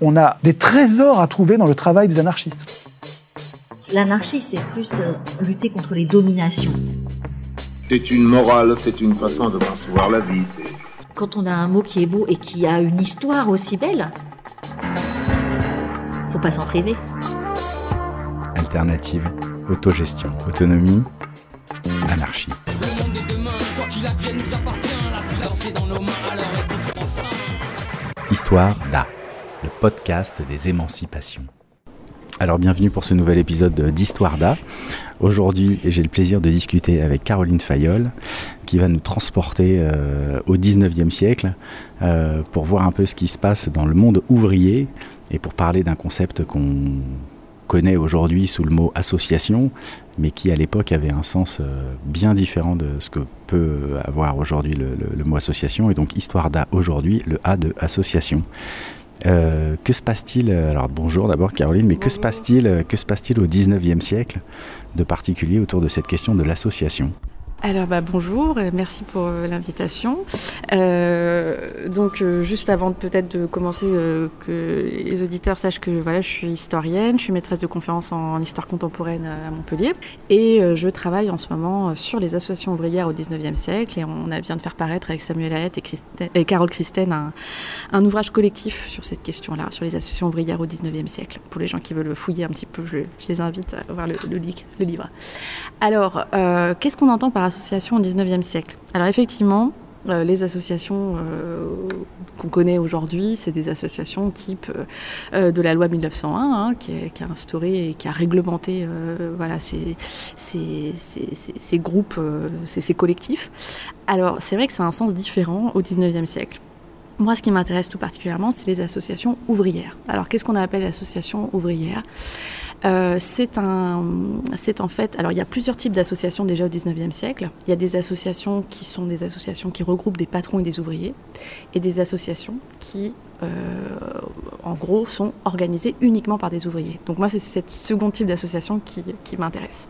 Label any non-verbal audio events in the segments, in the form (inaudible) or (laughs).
On a des trésors à trouver dans le travail des anarchistes. L'anarchie, c'est plus euh, lutter contre les dominations. C'est une morale, c'est une façon de concevoir la vie. Quand on a un mot qui est beau et qui a une histoire aussi belle, faut pas s'en priver. Alternative, autogestion, autonomie, anarchie. Histoire d'A, le podcast des émancipations. Alors bienvenue pour ce nouvel épisode d'Histoire d'A. Aujourd'hui, j'ai le plaisir de discuter avec Caroline Fayol, qui va nous transporter euh, au 19e siècle euh, pour voir un peu ce qui se passe dans le monde ouvrier et pour parler d'un concept qu'on connaît aujourd'hui sous le mot association, mais qui à l'époque avait un sens euh, bien différent de ce que peut avoir aujourd'hui le, mot association. Et donc Histoire d'A aujourd'hui, le A de association. Euh, que se passe-t-il Alors bonjour d'abord Caroline, mais que se passe-t-il que se passe-t-il au 19e siècle de particulier autour de cette question de l'association? Alors bah, bonjour, et merci pour euh, l'invitation. Euh, donc euh, juste avant peut-être de commencer, que les auditeurs sachent que voilà, je suis historienne, je suis maîtresse de conférences en, histoire contemporaine à Montpellier et je travaille en ce moment sur les associations ouvrières au 19e siècle et on a vient de faire paraître avec Samuel Hayet et, et Carole Christen un, ouvrage collectif sur cette question-là, sur les associations ouvrières au 19e siècle. Pour les gens qui veulent fouiller un petit peu, je, les invite à voir le, le, le livre. Alors, qu'est-ce qu'on entend par associations au 19e siècle. Alors effectivement, euh, les associations euh, qu'on connaît aujourd'hui, c'est des associations type euh, de la loi 1901, hein, qui, a instauré et qui a réglementé voilà, ces, ces, ces groupes, ces, collectifs. Alors c'est vrai que c'est un sens différent au 19e siècle. Moi, ce qui m'intéresse tout particulièrement, c'est les associations ouvrières. Alors, qu'est-ce qu'on appelle association ouvrière? Euh, c'est en fait, alors il y a plusieurs types d'associations déjà au 19e siècle. Il y a des associations qui sont des associations qui regroupent des patrons et des ouvriers, et des associations qui, euh, en gros, sont organisées uniquement par des ouvriers. Donc moi, c'est ce second type d'association qui, qui m'intéresse.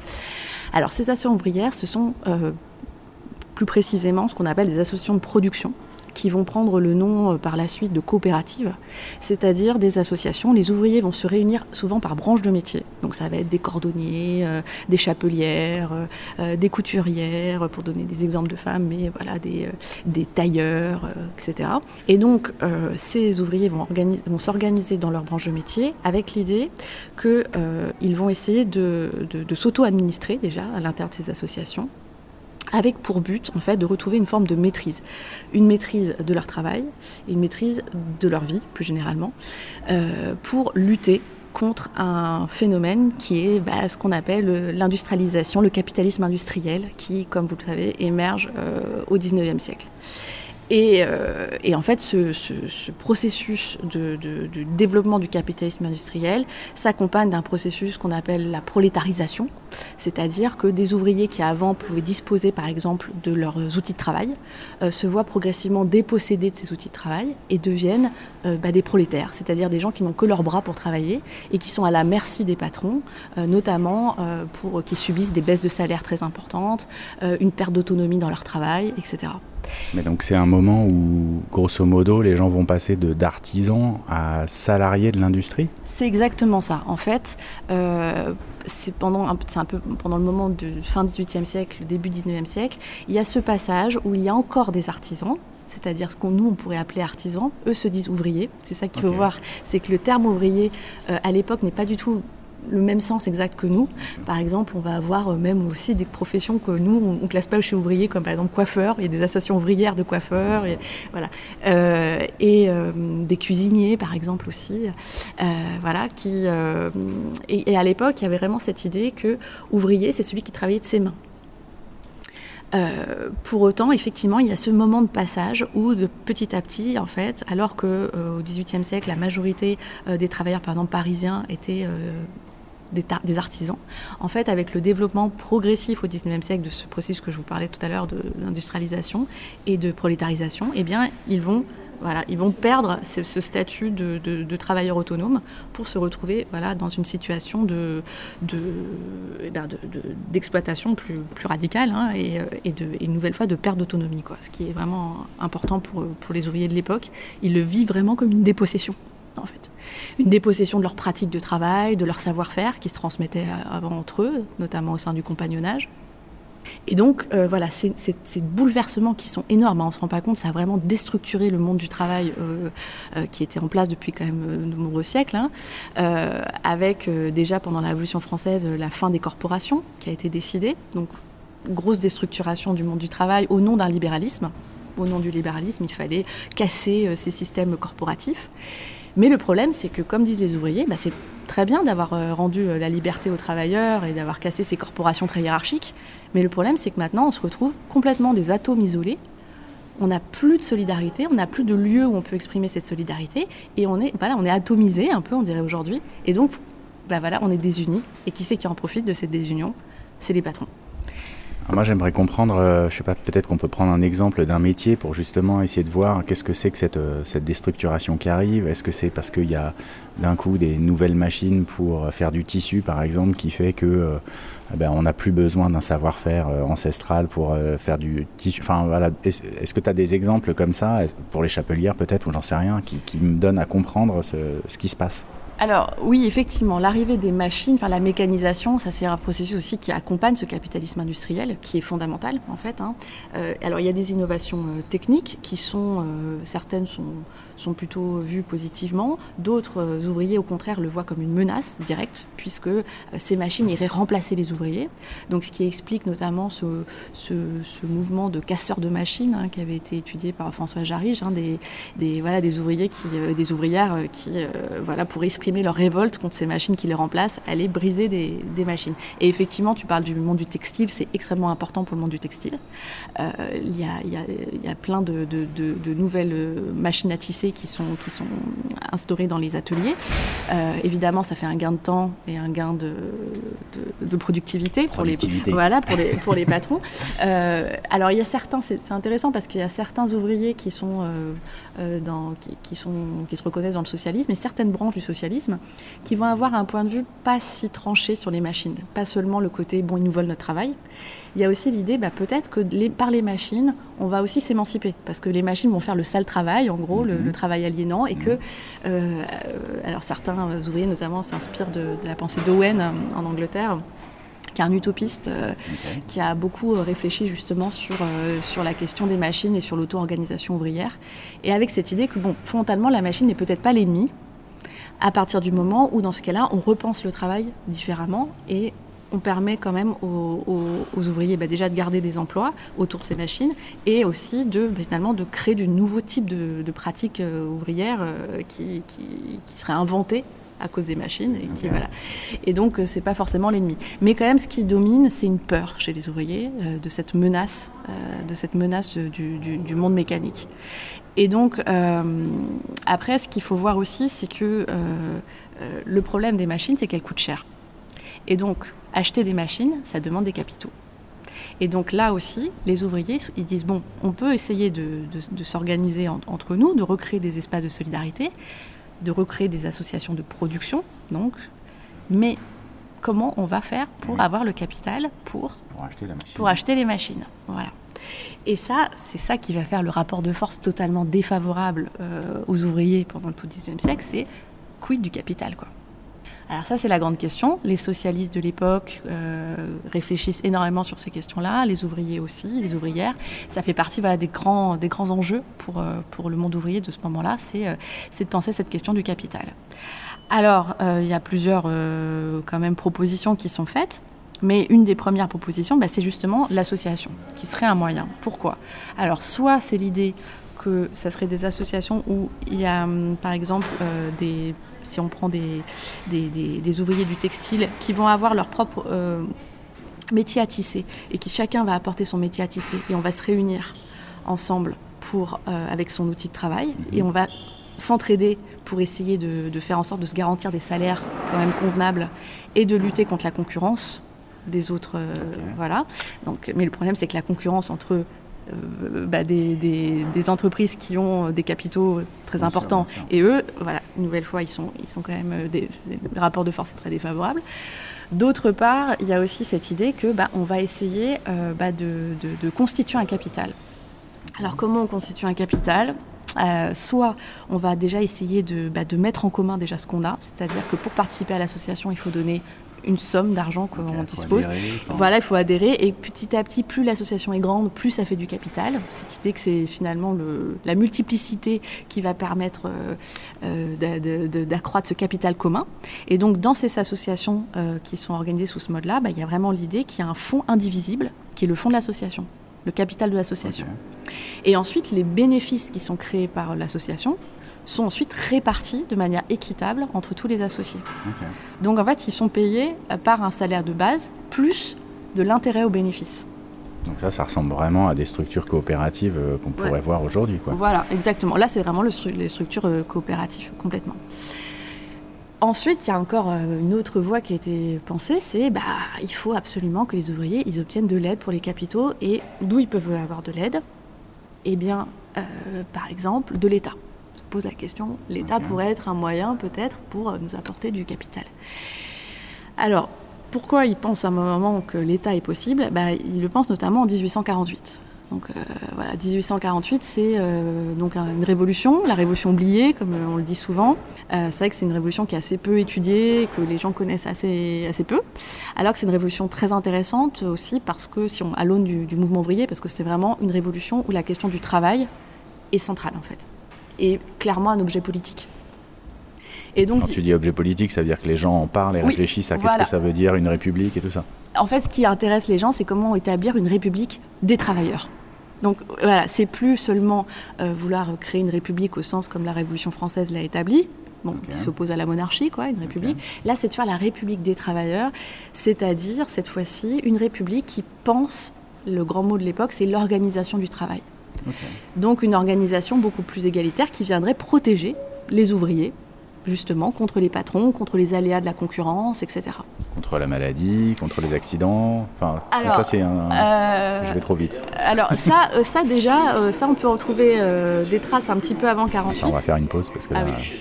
Alors ces associations ouvrières, ce sont euh, plus précisément ce qu'on appelle des associations de production qui vont prendre le nom euh, par la suite de coopératives, c'est-à-dire des associations. Les ouvriers vont se réunir souvent par branche de métier. Donc ça va être des cordonniers, euh, des chapelières, euh, des couturières, pour donner des exemples de femmes, mais voilà, des, tailleurs, etc. Et donc ces ouvriers vont, s'organiser dans leur branche de métier avec l'idée qu'ils vont essayer de, de s'auto-administrer déjà à l'intérieur de ces associations avec pour but en fait de retrouver une forme de maîtrise, une maîtrise de leur travail, une maîtrise de leur vie plus généralement, euh, pour lutter contre un phénomène qui est bah, ce qu'on appelle l'industrialisation, le capitalisme industriel, qui, comme vous le savez, émerge euh, au XIXe siècle. Euh, et, en fait, ce, processus de, développement du capitalisme industriel s'accompagne d'un processus qu'on appelle la prolétarisation, c'est-à-dire que des ouvriers qui avant pouvaient disposer, par exemple, de leurs outils de travail, euh, se voient progressivement dépossédés de ces outils de travail et deviennent euh, bah, des prolétaires, c'est-à-dire des gens qui n'ont que leurs bras pour travailler et qui sont à la merci des patrons, notamment pour qui subissent des baisses de salaire très importantes, une perte d'autonomie dans leur travail, etc. Mais donc c'est un moment où, grosso modo, les gens vont passer d'artisans à salariés de l'industrie? C'est exactement ça. En fait, euh, c'est pendant un, un, peu pendant le moment de fin 18e siècle, début 19e siècle, il y a ce passage où il y a encore des artisans, c'est-à-dire ce qu'on nous on pourrait appeler artisans, eux se disent ouvriers. C'est ça qu'il faut voir, c'est que le terme ouvrier euh, à l'époque n'est pas du tout le même sens exact que nous. Par exemple, on va avoir euh, même aussi des professions que nous, on ne classe pas chez ouvriers, comme par exemple coiffeur. Il y a des associations ouvrières de coiffeurs, et, voilà. Euh, et euh, des cuisiniers, par exemple aussi. voilà, qui, et, à l'époque, il y avait vraiment cette idée que ouvrier, c'est celui qui travaillait de ses mains. pour autant, effectivement, il y a ce moment de passage où, de petit à petit, en fait, alors que au XVIIIe siècle, la majorité des travailleurs, par exemple parisiens, étaient des, artisans. En fait, avec le développement progressif au XIXe siècle de ce processus que je vous parlais tout à l'heure de l'industrialisation et de prolétarisation, eh bien, ils vont voilà, ils vont perdre ce, statut de, de, travailleur autonome pour se retrouver voilà, dans une situation de, eh ben, d'exploitation plus, plus radicale hein, et, et, de, une nouvelle fois de perte d'autonomie, ce qui est vraiment important pour, pour les ouvriers de l'époque. Ils le vivent vraiment comme une dépossession, une dépossession de leur pratique de travail, de leur savoir-faire qui se transmettait avant entre eux, notamment au sein du compagnonnage. Et donc, euh, voilà, ces, bouleversements qui sont énormes, hein, on ne se rend pas compte, ça a vraiment déstructuré le monde du travail euh, euh, qui était en place depuis quand même de nombreux siècles, hein, avec déjà pendant la Révolution française la fin des corporations qui a été décidée. Donc, grosse déstructuration du monde du travail au nom d'un libéralisme. Au nom du libéralisme, il fallait casser ces systèmes corporatifs. Mais le problème, c'est que, comme disent les ouvriers, bah, c'est très bien d'avoir euh, rendu euh, la liberté aux travailleurs et d'avoir cassé ces corporations très hiérarchiques. Mais le problème, c'est que maintenant, on se retrouve complètement des atomes isolés. On n'a plus de solidarité, on n'a plus de lieu où on peut exprimer cette solidarité, et on est, atomisé un peu, on dirait aujourd'hui. Et donc, bah on est désunis. Et qui c'est qui en profite de cette désunion? C'est les patrons. Moi, j'aimerais comprendre, euh, je sais pas, peut-être qu'on peut prendre un exemple d'un métier pour justement essayer de voir qu'est-ce que c'est que cette, cette déstructuration qui arrive. Est-ce que c'est parce qu'il y a d'un coup des nouvelles machines pour faire du tissu, par exemple, qui fait que euh, eh ben, on n'a plus besoin d'un savoir-faire euh, ancestral pour euh, faire du tissu? Enfin, voilà. Est-ce que tu as des exemples comme ça, pour les chapelières peut-être, ou j'en sais rien, qui, me donnent à comprendre ce qui se passe? Alors oui, effectivement, l'arrivée des machines, enfin la mécanisation, ça c'est un processus aussi qui accompagne ce capitalisme industriel, qui est fondamental en fait. Hein. alors il y a des innovations techniques qui sont, certaines sont sont plutôt vus positivement. D'autres euh, ouvriers, au contraire, le voient comme une menace directe, puisque euh, ces machines iraient remplacer les ouvriers. Donc, ce qui explique notamment ce, ce, mouvement de casseurs de machines hein, qui avait été étudié par François Jarige, hein, des, des, voilà, des ouvriers qui, euh, des ouvrières qui, voilà, pour exprimer leur révolte contre ces machines qui les remplacent, allaient briser des, des machines. Et effectivement, tu parles du monde du textile, c'est extrêmement important pour le monde du textile. Il y, a, y, y, a, plein de, de, de nouvelles machines à tisser qui sont, qui sont instaurés dans les ateliers. Euh, évidemment, ça fait un gain de temps et un gain de, de, productivité, pour les, voilà, pour les, pour les (laughs) patrons. Euh, alors, il y a certains, c'est intéressant parce qu'il y a certains ouvriers qui, sont, euh, dans, qui, qui, sont, qui se reconnaissent dans le socialisme et certaines branches du socialisme qui vont avoir un point de vue pas si tranché sur les machines. Pas seulement le côté, bon, ils nous volent notre travail il y a aussi l'idée, bah, peut-être que par les machines, on va aussi s'émanciper, parce que les machines vont faire le sale travail, en gros, le, mhm. travail aliénant, et que, mhm. euh, alors certains ouvriers notamment s'inspirent de, la pensée d'Owen euh, en Angleterre qui est un utopiste euh, qui a beaucoup réfléchi justement sur, sur la question des machines et sur l'auto-organisation ouvrière. Et avec cette idée que, bon, fondamentalement, la machine n'est peut-être pas l'ennemi, à partir du moment où, dans ce cas-là, on repense le travail différemment et on permet quand même aux, ouvriers bah, déjà de garder des emplois autour de ces machines et aussi de bah, finalement de créer de nouveaux types de, pratiques euh, ouvrières euh, qui, seraient inventées à cause des machines et qui voilà. Et donc euh, c'est pas forcément l'ennemi. Mais quand même ce qui domine c'est une peur chez les ouvriers de cette menace de cette menace du, monde mécanique. Et donc après ce qu'il faut voir aussi c'est que le problème des machines c'est qu'elles coûtent cher. Et donc acheter des machines, ça demande des capitaux. Et donc là aussi, les ouvriers, ils disent, bon, on peut essayer de, s'organiser entre nous, de recréer des espaces de solidarité, de recréer des associations de production, donc, mais comment on va faire pour avoir le capital pour, pour, acheter, les machines Voilà. Et ça, c'est ça qui va faire le rapport de force totalement défavorable euh, aux ouvriers pendant le tout 19e siècle, c'est quid du capital, quoi. Alors ça, c'est la grande question. Les socialistes de l'époque euh, réfléchissent énormément sur ces questions-là, les ouvriers aussi, les ouvrières. Ça fait partie des, grands, des grands enjeux pour, euh, pour le monde ouvrier de ce moment-là, c'est euh, de penser cette question du capital. Alors, il y a plusieurs quand même propositions qui sont faites. Mais une des premières propositions, bah, c'est justement l'association, qui serait un moyen. Pourquoi? Alors, soit c'est l'idée que ça serait des associations où il y a, hum, par exemple, des si on prend des, des, ouvriers du textile qui vont avoir leur propre euh, métier à tisser et qui chacun va apporter son métier à tisser et on va se réunir ensemble pour, euh, avec son outil de travail et on va s'entraider pour essayer de, faire en sorte de se garantir des salaires quand même convenables et de lutter contre la concurrence des autres. Euh, voilà. Donc, mais le problème, c'est que la concurrence entre bah, des, des, entreprises qui ont des capitaux très importants. Et eux, voilà, une nouvelle fois, ils sont, ils sont quand même euh, des, le rapport de force est très défavorable. D'autre part, il y a aussi cette idée que bah, on va essayer euh, bah, de, de, constituer un capital. Alors comment on constitue un capital? Euh, soit on va déjà essayer de, bah, de mettre en commun déjà ce qu'on a, c'est-à-dire que pour participer à l'association, il faut donner une somme d'argent qu'on Ok, faut dispose. adhérer, Voilà, il faut adhérer et petit à petit, plus l'association est grande, plus ça fait du capital. Cette idée que c'est finalement le, la multiplicité qui va permettre euh, euh, d'accroître ce capital commun. Et donc, dans ces associations euh, qui sont organisées sous ce mode-là, bah, il y a vraiment l'idée qu'il y a un fonds indivisible qui est le fonds de l'association, le capital de l'association. Et ensuite, les bénéfices qui sont créés par l'association sont ensuite répartis de manière équitable entre tous les associés. Donc en fait, ils sont payés par un salaire de base plus de l'intérêt aux bénéfices. Donc ça, ça ressemble vraiment à des structures coopératives euh, qu'on pourrait Ouais. voir aujourd'hui. Voilà, exactement. Là, c'est vraiment le stru- les structures euh, coopératives, complètement. Ensuite, il y a encore euh, une autre voie qui a été pensée, c'est bah il faut absolument que les ouvriers ils obtiennent de l'aide pour les capitaux et d'où ils peuvent avoir de l'aide? Eh bien, euh, par exemple, de l'État. Pose la question, l'État pourrait être un moyen peut-être pour euh, nous apporter du capital. Alors, pourquoi ils pensent à un moment que l'État est possible? Bah, Ils le pensent notamment en 1848. Donc euh, voilà, 1848, c'est euh, donc un- une révolution, la révolution oubliée, comme on le dit souvent. Euh, c'est vrai que c'est une révolution qui est assez peu étudiée, que les gens connaissent assez, assez peu. Alors que c'est une révolution très intéressante aussi parce que, si on à l'aune du, du mouvement ouvrier, parce que c'est vraiment une révolution où la question du travail est centrale en fait, et clairement un objet politique. Et donc, Quand tu dis objet politique, ça veut dire que les gens en parlent et Oui, réfléchissent à qu'est-ce que ça veut dire une république et tout ça. en fait, ce qui intéresse les gens, c'est comment établir une république des travailleurs. Donc voilà, c'est plus seulement euh, vouloir créer une république au sens comme la Révolution française l'a établi, bon, Ok. qui s'oppose à la monarchie, quoi, une république. Là, c'est de faire la république des travailleurs, c'est-à-dire cette fois-ci une république qui pense, le grand mot de l'époque, c'est l'organisation du travail. Donc une organisation beaucoup plus égalitaire qui viendrait protéger les ouvriers, justement, contre les patrons, contre les aléas de la concurrence, etc. Contre la maladie, contre les accidents. Enfin, Alors, ça, c'est un. Euh, Je vais trop vite. Alors ça, euh, ça déjà, euh, ça on peut retrouver des traces un petit peu avant 48. Enfin, on va faire une pause parce que Ah là- oui.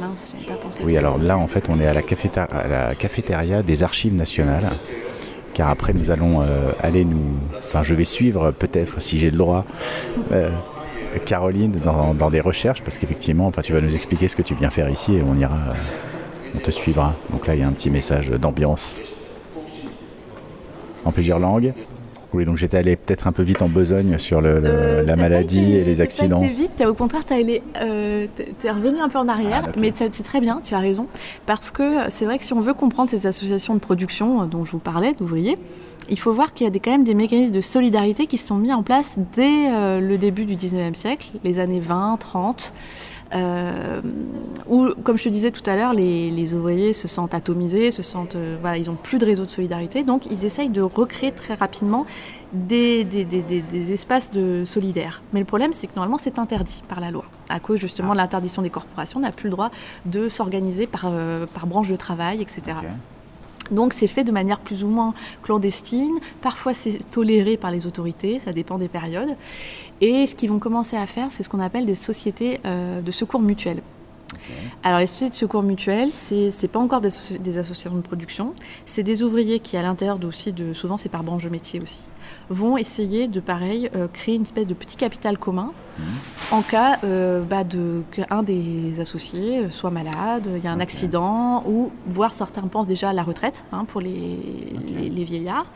Mince, j'avais pas pensé. Oui, alors là, en fait, on est à la, caféta- à la cafétéria des Archives nationales. Car après, nous allons euh, aller nous. Enfin, je vais suivre, peut-être, si j'ai le droit, euh, Caroline dans, des recherches. Parce qu'effectivement, enfin, tu vas nous expliquer ce que tu viens faire ici et on ira. euh, on te suivra. Donc là, il y a un petit message d'ambiance. En plusieurs langues. Donc j'étais allé peut-être un peu vite en besogne sur le- le- Euh, la maladie et les accidents. été vite, t'as- au contraire, euh, t'es- t'es revenu un peu en arrière, Ah, d'accord. mais ça- c'est très bien, tu as raison, parce que c'est vrai que si on veut comprendre ces associations de production euh, dont je vous parlais, d'ouvriers, il faut voir qu'il y a des, quand même des mécanismes de solidarité qui se sont mis en place dès euh, le début du 19e siècle, les années 20, 30, euh, où, comme je te disais tout à l'heure, les, les ouvriers se sentent atomisés, se sentent, euh, voilà, ils n'ont plus de réseau de solidarité, donc ils essayent de recréer très rapidement des, des, des, des- des espaces de solidaires. Mais le problème, c'est que normalement, c'est interdit par la loi. À cause justement de l'interdiction des corporations, on n'a plus le droit de s'organiser par, euh, par branche de travail, etc. Donc c'est fait de manière plus ou moins clandestine. Parfois c'est toléré par les autorités, ça dépend des périodes. Et ce qu'ils vont commencer à faire, c'est ce qu'on appelle des sociétés euh, de secours mutuels. Alors les sociétés de secours mutuels, c'est c'est pas encore des, associ- des associations de production, c'est des ouvriers qui à l'intérieur aussi de souvent c'est par branche de métier aussi, vont essayer de pareil euh, créer une espèce de petit capital commun en cas euh, bah, de qu'un des associés euh, soit malade, il y a un accident ou voire certains pensent déjà à la retraite hein, pour les, les, les vieillards.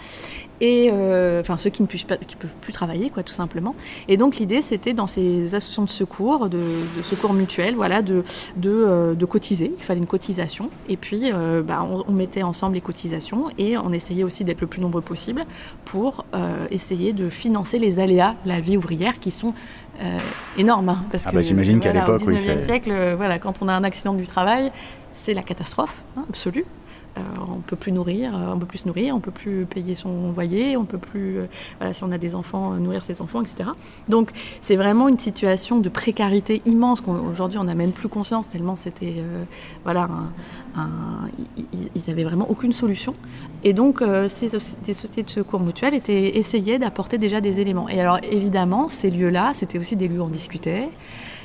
Et euh, enfin ceux qui ne puissent pas, qui peuvent plus travailler quoi tout simplement. Et donc l'idée c'était dans ces associations de secours, de, de secours mutuels, voilà, de de, de cotiser. Il fallait une cotisation. Et puis bah, on, on mettait ensemble les cotisations et on essayait aussi d'être le plus nombreux possible pour essayer de financer les aléas de la vie ouvrière qui sont euh, énormes. hein, parce Ah que bah, j'imagine qu'à voilà, au l'époque, oui, 19e c'est- siècle, euh, voilà, quand on a un accident du travail, c'est la catastrophe hein, absolue. On peut plus nourrir, euh, on peut plus se nourrir, on peut plus payer son loyer, on peut plus, euh, voilà, si on a des enfants, euh, nourrir ses enfants, etc. Donc c'est vraiment une situation de précarité immense qu'aujourd'hui on n'a même plus conscience tellement c'était, voilà, ils- ils avaient vraiment aucune solution. Et donc ces sociétés de secours mutuels étaient essayaient d'apporter déjà des éléments. Et alors évidemment ces lieux-là, c'était aussi des lieux où on discutait,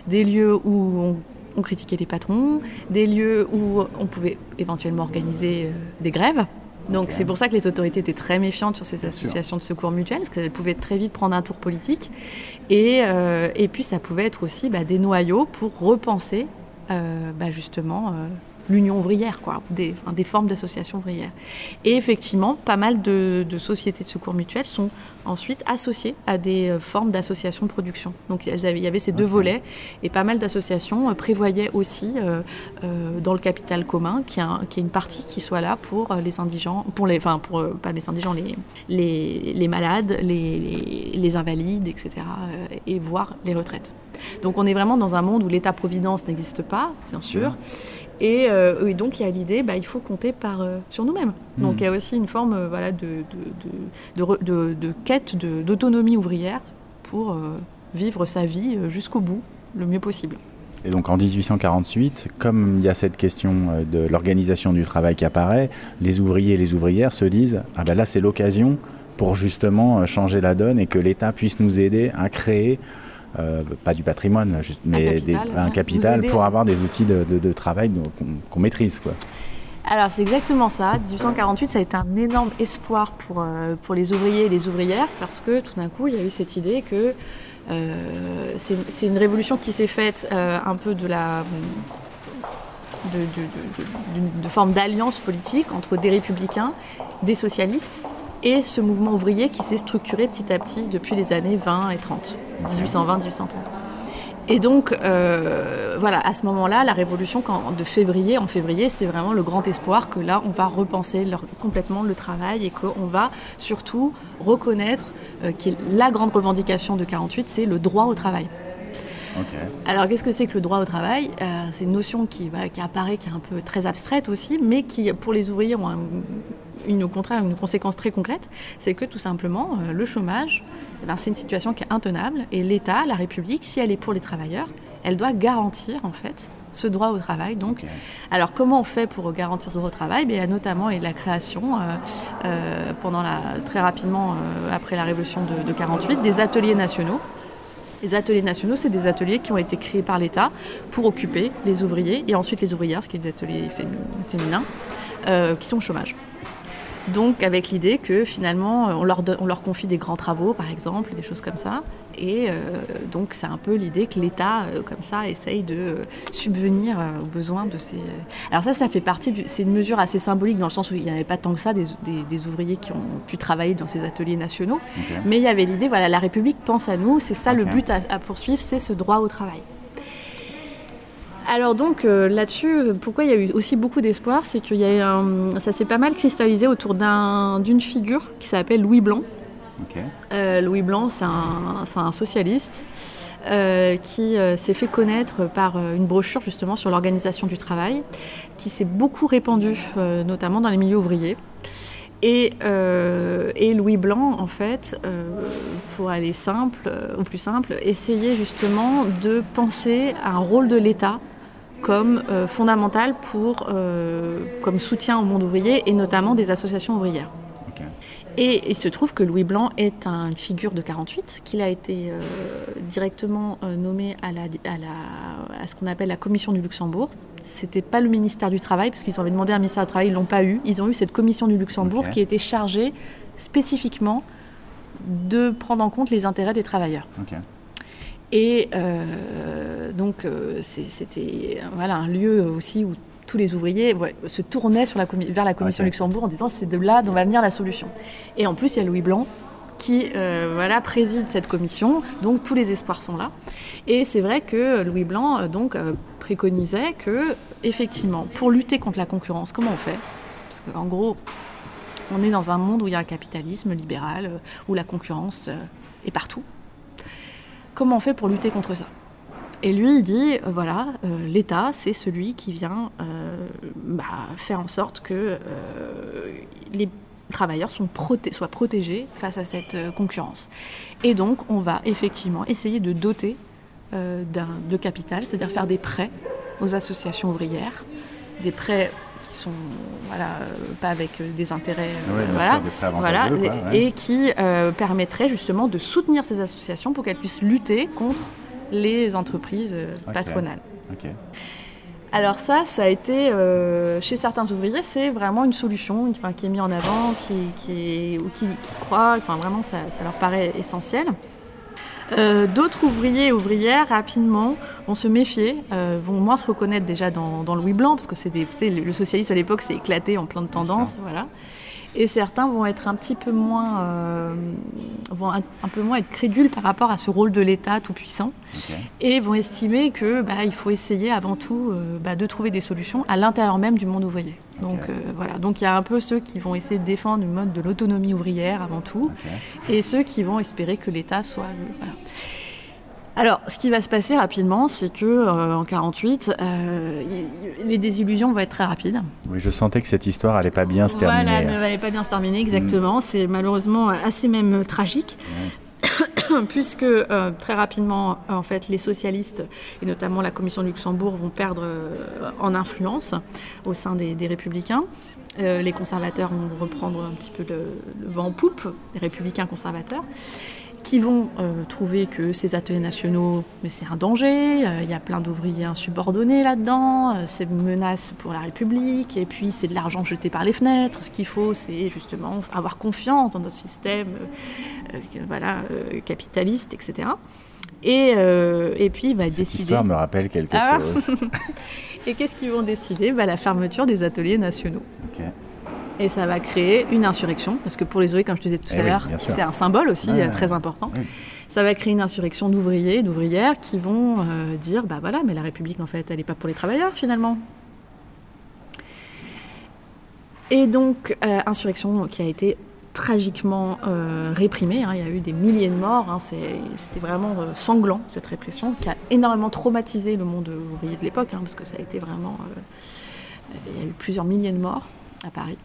des lieux où on on critiquait les patrons, des lieux où on pouvait éventuellement organiser euh, des grèves. Donc c'est pour ça que les autorités étaient très méfiantes sur ces Bien sûr. associations de secours mutuels, parce qu'elles pouvaient très vite prendre un tour politique. Et, euh, et puis ça pouvait être aussi bah, des noyaux pour repenser euh, bah, justement euh, l'union ouvrière, quoi, des, des formes d'associations ouvrières. Et effectivement, pas mal de, de sociétés de secours mutuels sont ensuite associées à des euh, formes d'associations de production. Donc elles avaient- il y avait ces deux volets, et pas mal d'associations euh, prévoyaient aussi euh, euh, dans le capital commun qu'il y, ait une partie qui soit là pour les indigents, pour les, enfin pour pas les indigents, les, les, les malades, les, les, les invalides, etc. et voire les retraites. Donc on est vraiment dans un monde où l'État-providence n'existe pas, bien sûr. Et, euh, et donc il y a l'idée, bah, il faut compter par, euh, sur nous-mêmes. Donc Mhm. il y a aussi une forme euh, voilà, de, de, quête d'autonomie ouvrière pour vivre sa vie jusqu'au bout, le mieux possible. Et donc en 1848, comme il y a cette question de l'organisation du travail qui apparaît, les ouvriers et les ouvrières se disent ah ben là c'est l'occasion pour justement changer la donne et que l'État puisse nous aider à créer euh, pas du patrimoine, juste, mais capital, un capital pour avoir des outils de, de- de travail qu'on maîtrise quoi. Alors c'est exactement ça. 1848, ça a été un énorme espoir pour, euh, pour les ouvriers et les ouvrières parce que tout d'un coup, il y a eu cette idée que euh, c'est une révolution qui s'est faite un peu de la de, de forme d'alliance politique entre des républicains, des socialistes et ce mouvement ouvrier qui s'est structuré petit à petit depuis les années 20 et 30, 1820-1830. Et donc, euh, voilà, à ce moment-là, la révolution quand- de février, en février, c'est vraiment le grand espoir que là, on va repenser leur- complètement le travail et qu'on va surtout reconnaître euh, que la grande revendication de 48, c'est le droit au travail. Alors, qu'est-ce que c'est que le droit au travail? Euh, C'est une notion qui, qui apparaît, qui est un peu très abstraite aussi, mais qui, pour les ouvriers, ont un- une, au contraire une conséquence très concrète. C'est que tout simplement, euh, le chômage, eh ben, c'est une situation qui est intenable et l'État, la République, si elle est pour les travailleurs, elle doit garantir en fait ce droit au travail. Donc, alors comment on fait pour garantir ce droit au travail? Il y a notamment et la création, euh, euh, pendant la, très rapidement euh, après la révolution de, de 48, des ateliers nationaux. Les ateliers nationaux, c'est des ateliers qui ont été créés par l'État pour occuper les ouvriers et ensuite les ouvrières, ce qui est des ateliers fémi- féminins, qui sont au chômage. Donc avec l'idée que finalement on leur, donne- on leur confie des grands travaux par exemple, des choses comme ça. Et euh, donc c'est un peu l'idée que l'État euh, comme ça essaye de euh, subvenir euh, aux besoins de ces... Alors ça ça fait partie, du... c'est une mesure assez symbolique dans le sens où il n'y avait pas tant que ça des, des- des ouvriers qui ont pu travailler dans ces ateliers nationaux. Mais il y avait l'idée, voilà, la République pense à nous, c'est ça le but à, à poursuivre, c'est ce droit au travail. Alors donc euh, là-dessus, pourquoi il y a eu aussi beaucoup d'espoir, c'est qu'il y a eu un- ça s'est pas mal cristallisé autour d'un- d'une figure qui s'appelle Louis Blanc. Euh, Louis Blanc, c'est un, un socialiste euh, qui euh, s'est fait connaître par une brochure justement sur l'organisation du travail, qui s'est beaucoup répandue, notamment dans les milieux ouvriers. Et, et Louis Blanc, en fait, pour aller simple, au plus simple, essayait justement de penser à un rôle de l'État comme euh, fondamental pour, euh, comme soutien au monde ouvrier et notamment des associations ouvrières. Et il se trouve que Louis Blanc est un- une figure de 48, qu'il a été euh, directement euh, nommé à, la, à, la- à ce qu'on appelle la commission du Luxembourg. C'était pas le ministère du Travail, parce qu'ils avaient demandé un ministère du Travail, ils l'ont pas eu. Ils ont eu cette commission du Luxembourg qui était chargée spécifiquement de prendre en compte les intérêts des travailleurs. Et euh, donc euh, c'était voilà, un lieu aussi où tous les ouvriers ouais, se tournaient sur la commi- vers la commission. Luxembourg en disant c'est de là dont va venir la solution. Et en plus il y a Louis Blanc qui euh, voilà, préside cette commission, donc tous les espoirs sont là. Et c'est vrai que Louis Blanc euh, donc, euh, préconisait que, effectivement, pour lutter contre la concurrence, comment on fait? Parce qu'en gros, on est dans un monde où il y a un capitalisme libéral, où la concurrence est partout. Comment on fait pour lutter contre ça Et lui, il dit, euh, voilà, euh, l'État, c'est celui qui vient euh, bah, faire en sorte que les travailleurs soient protégés face à cette concurrence. Et donc, on va effectivement essayer de doter de capital, c'est-à-dire faire des prêts aux associations ouvrières, des prêts qui sont voilà, euh, pas avec euh, des intérêts, euh, bien voilà, voilà, quoi, ouais. et qui permettrait justement de soutenir ces associations pour qu'elles puissent lutter contre les entreprises patronales. Alors ça, ça a été euh, chez certains ouvriers, c'est vraiment une solution, enfin, qui est mise en avant, qui, qui, est, ou qui, qui croient, enfin vraiment ça, ça leur paraît essentiel. Euh, D'autres ouvriers et ouvrières rapidement vont se méfier, euh, vont moins se reconnaître déjà dans, dans Louis Blanc, parce que c'est le socialisme à l'époque s'est éclaté en plein de tendances, voilà. Et certains vont être un petit peu moins, euh, vont un, un peu moins être crédules par rapport à ce rôle de l'État tout puissant et vont estimer que bah, il faut essayer avant tout euh, bah, de trouver des solutions à l'intérieur même du monde ouvrier. Donc euh, voilà, donc il y a un peu ceux qui vont essayer de défendre le mode de l'autonomie ouvrière avant tout, et ceux qui vont espérer que l'État soit le- voilà. Alors, ce qui va se passer rapidement, c'est que euh, en 48, euh, y- y- les désillusions vont être très rapides. Oui, je sentais que cette histoire allait pas bien se terminer. Voilà, ne valait pas bien se terminer, exactement. C'est malheureusement assez même tragique. (coughs) Puisque euh, très rapidement, en fait, les socialistes et notamment la Commission de Luxembourg vont perdre euh, en influence au sein des, des républicains. Euh, les conservateurs vont reprendre un petit peu le, le vent en poupe, les républicains conservateurs, qui vont euh, trouver que ces ateliers nationaux, mais c'est un danger. euh, Il y a plein d'ouvriers insubordonnés là-dedans. euh, c'est une menace pour la République. Et puis c'est de l'argent jeté par les fenêtres. Ce qu'il faut, c'est justement avoir confiance dans notre système, voilà, capitaliste, etc. Et, et puis, bah, décider. histoire me rappelle quelque Ah. chose. (laughs) Et qu'est-ce qu'ils vont décider? Bah, La fermeture des ateliers nationaux. Et ça va créer une insurrection, parce que pour les ouvriers, comme je te disais tout Eh à oui, l'heure, c'est un symbole aussi euh, très important. Oui. Ça va créer une insurrection d'ouvriers et d'ouvrières qui vont euh, dire bah voilà, mais la République en fait, elle n'est pas pour les travailleurs finalement. Et donc, euh, insurrection qui a été tragiquement euh, réprimée. hein. Il y a eu des milliers de morts. hein. C'était vraiment euh, sanglant cette répression qui a énormément traumatisé le monde ouvrier de l'époque, hein, parce que ça a été vraiment. il y a eu plusieurs milliers de morts à Paris.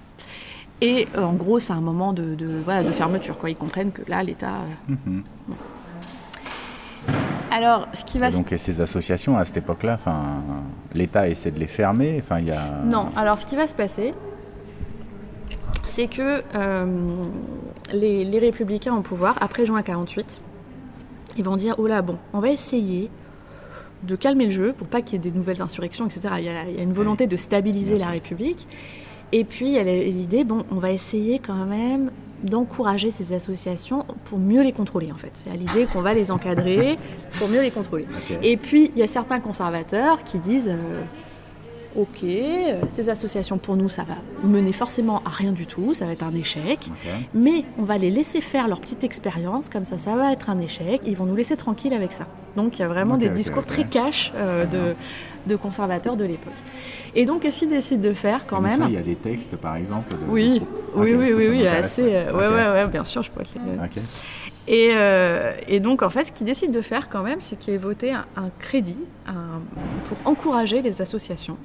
Et euh, en gros, c'est un moment de, de, voilà, de fermeture. Quoi. Ils comprennent que là, l'État. euh, Mhm. Alors, ce qui va Et donc, et ces associations, à cette époque-là, l'État essaie de les fermer. Enfin, il y a. Non, alors ce qui va se passer, c'est que euh, les, les républicains au pouvoir, après juin 48, ils vont dire, oh là, bon, on va essayer de calmer le jeu pour pas qu'il y ait des nouvelles insurrections, etc. Il y a, il y a une volonté de stabiliser la. République. Et puis, il y a l'idée, bon, on va essayer quand même d'encourager ces associations pour mieux les contrôler, en fait. C'est à l'idée qu'on va les encadrer pour mieux les contrôler. (laughs) Et puis, il y a certains conservateurs qui disent euh, Ok, euh, ces associations pour nous, ça va mener forcément à rien du tout, ça va être un échec. Mais on va les laisser faire leur petite expérience, comme ça, ça va être un échec. Ils vont nous laisser tranquilles avec ça. Donc, il y a vraiment des discours très cash euh, de, de conservateurs de l'époque. Et donc, qu'est-ce qu'ils décident de faire quand même il y a des textes, par exemple. de- Oui, oui, oui, oui, oui, assez. euh, ouais, Ok. ouais, ouais, bien sûr, je pourrais te les-. Et, euh, et donc, en fait, ce qu'ils décident de faire quand même, c'est qu'ils aient voté un, un crédit un- pour encourager les associations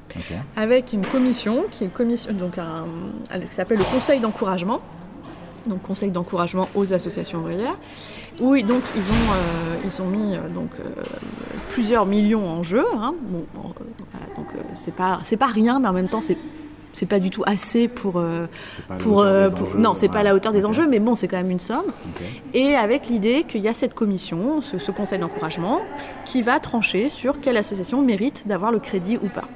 avec une commission qui est une commission, donc un, qui s'appelle le Conseil d'encouragement. Donc, Conseil d'encouragement aux associations ouvrières. où ils- donc, ils ont, euh, ils ont mis euh, donc, euh, plusieurs millions en jeu. hein. Bon, voilà, donc, c'est pas, c'est pas rien, mais en même temps, c'est. C'est pas du tout assez pour, euh, pour, euh, des pour- enjeux, non c'est pas à la hauteur des enjeux mais bon c'est quand même une somme. Et avec l'idée qu'il y a cette commission, ce, ce conseil d'encouragement, qui va trancher sur quelle association mérite d'avoir le crédit ou pas.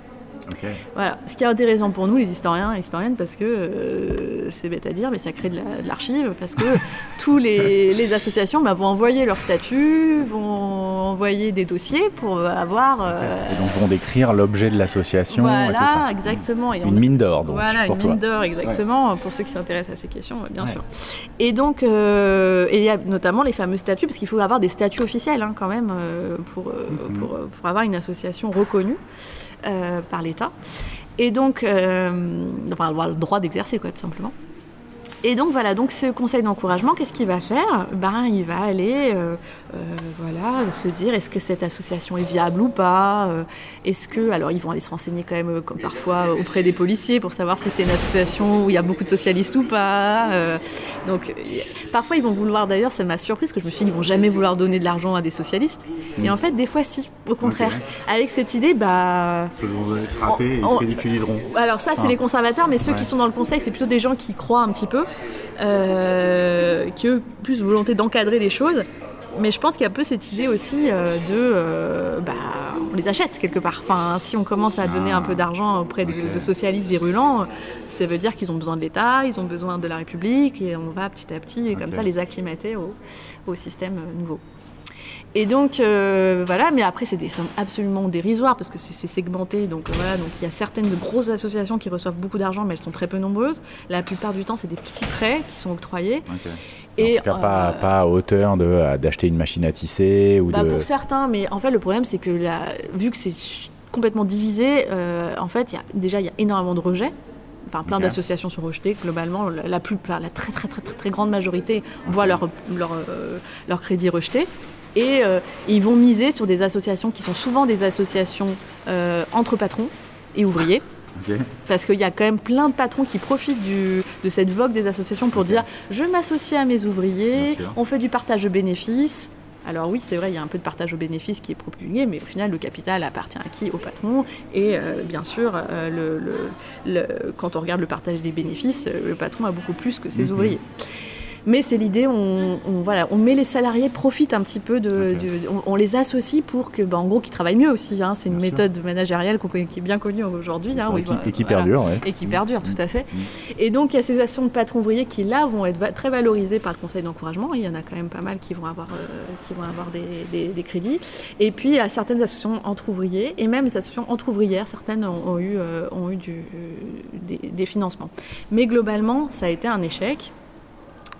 Voilà. Ce qui est intéressant pour nous, les historiens et historiennes, parce que euh, c'est bête à dire, mais ça crée de la- de l'archive, parce que (laughs) tous les, les associations bah, vont envoyer leur statut, vont envoyer des dossiers pour avoir. euh, Et donc vont décrire l'objet de l'association et tout voilà, ça. exactement. Et Une on- mine d'or, donc, voilà, pour une toi. mine d'or, exactement, pour ceux qui s'intéressent à ces questions, bien Ouais. sûr. Et donc, euh, et il y a notamment les fameux statuts, parce qu'il faut avoir des statuts officiels hein, quand même euh, pour, euh, Mhm. pour, euh, pour avoir une association reconnue euh, par l'État. Et donc, euh, avoir le droit d'exercer, quoi, tout simplement. Et donc voilà, donc ce conseil d'encouragement, qu'est-ce qu'il va faire? Ben, il va aller, euh, voilà, se dire est-ce que cette association est viable ou pas Euh, Est-ce que, alors ils vont aller se renseigner quand même, euh, comme parfois euh, auprès des policiers, pour savoir si c'est une association où il y a beaucoup de socialistes ou pas. Euh, donc parfois ils vont vouloir, d'ailleurs, ça m'a surprise que je me suis dit ils vont jamais vouloir donner de l'argent à des socialistes. Et en fait, des fois si, au contraire, avec cette idée, bah ils On- se on- ridiculiseront. alors ça, c'est les conservateurs, mais ceux Ouais. qui sont dans le conseil, c'est plutôt des gens qui croient un petit peu, euh, qui ont plus volonté d'encadrer les choses. Mais je pense qu'il y a un peu cette idée aussi euh, de, euh, bah, on les achète quelque part. Enfin, si on commence à donner Ah, un peu d'argent auprès de, socialistes virulents, ça veut dire qu'ils ont besoin de l'État, ils ont besoin de la République, et on va petit à petit, comme ça, les acclimater au, au système euh, nouveau. Et donc euh, voilà, mais après c'est des sommes absolument dérisoires parce que c'est segmenté. Donc voilà, donc il y a certaines de grosses associations qui reçoivent beaucoup d'argent, mais elles sont très peu nombreuses. La plupart du temps, c'est des petits prêts qui sont octroyés. Et en tout cas, pas, euh, pas à hauteur euh, d'acheter une machine à tisser ou bah, de. Pour certains, mais en fait, le problème, c'est que la, vu que c'est complètement divisé, euh, en fait, il y a, déjà, il y a énormément de rejets. Enfin, plein d'associations sont rejetées. Globalement, la, plupart, la très, très, très, très, très grande majorité voit leur, leur, euh, leur crédit rejeté. Et euh, ils vont miser sur des associations qui sont souvent des associations euh, entre patrons et ouvriers. Parce qu'il y a quand même plein de patrons qui profitent du- de cette vogue des associations pour dire je m'associe à mes ouvriers, on fait du partage de bénéfices. Alors oui, c'est vrai, il y a un peu de partage aux bénéfices qui est propulgué, mais au final, le capital appartient à qui? Au patron. Et euh, bien sûr, euh, le, le- le- quand on regarde le partage des bénéfices, euh, le patron a beaucoup plus que ses Mhm. ouvriers. Mais c'est l'idée, on, on- voilà, on met les salariés profitent un petit peu de, on, on les associe pour que, bah, en gros, qu'ils travaillent mieux aussi. hein. C'est une Bien sûr. méthode managériale qu'on qui est bien connue aujourd'hui. hein, et, qui, vont- et qui voilà. perdure, ouais. Et qui perdure, tout à fait. Mm. Et donc, il y a ces associations de patrons ouvriers qui, là, vont être va- très valorisées par le conseil d'encouragement. Il y en a quand même pas mal qui vont avoir, euh, qui vont avoir des, des- des crédits. Et puis, il y a certaines associations entre ouvriers, et même les associations entre ouvrières, certaines ont, ont eu, euh, ont eu du- des, des financements. Mais globalement, ça a été un échec.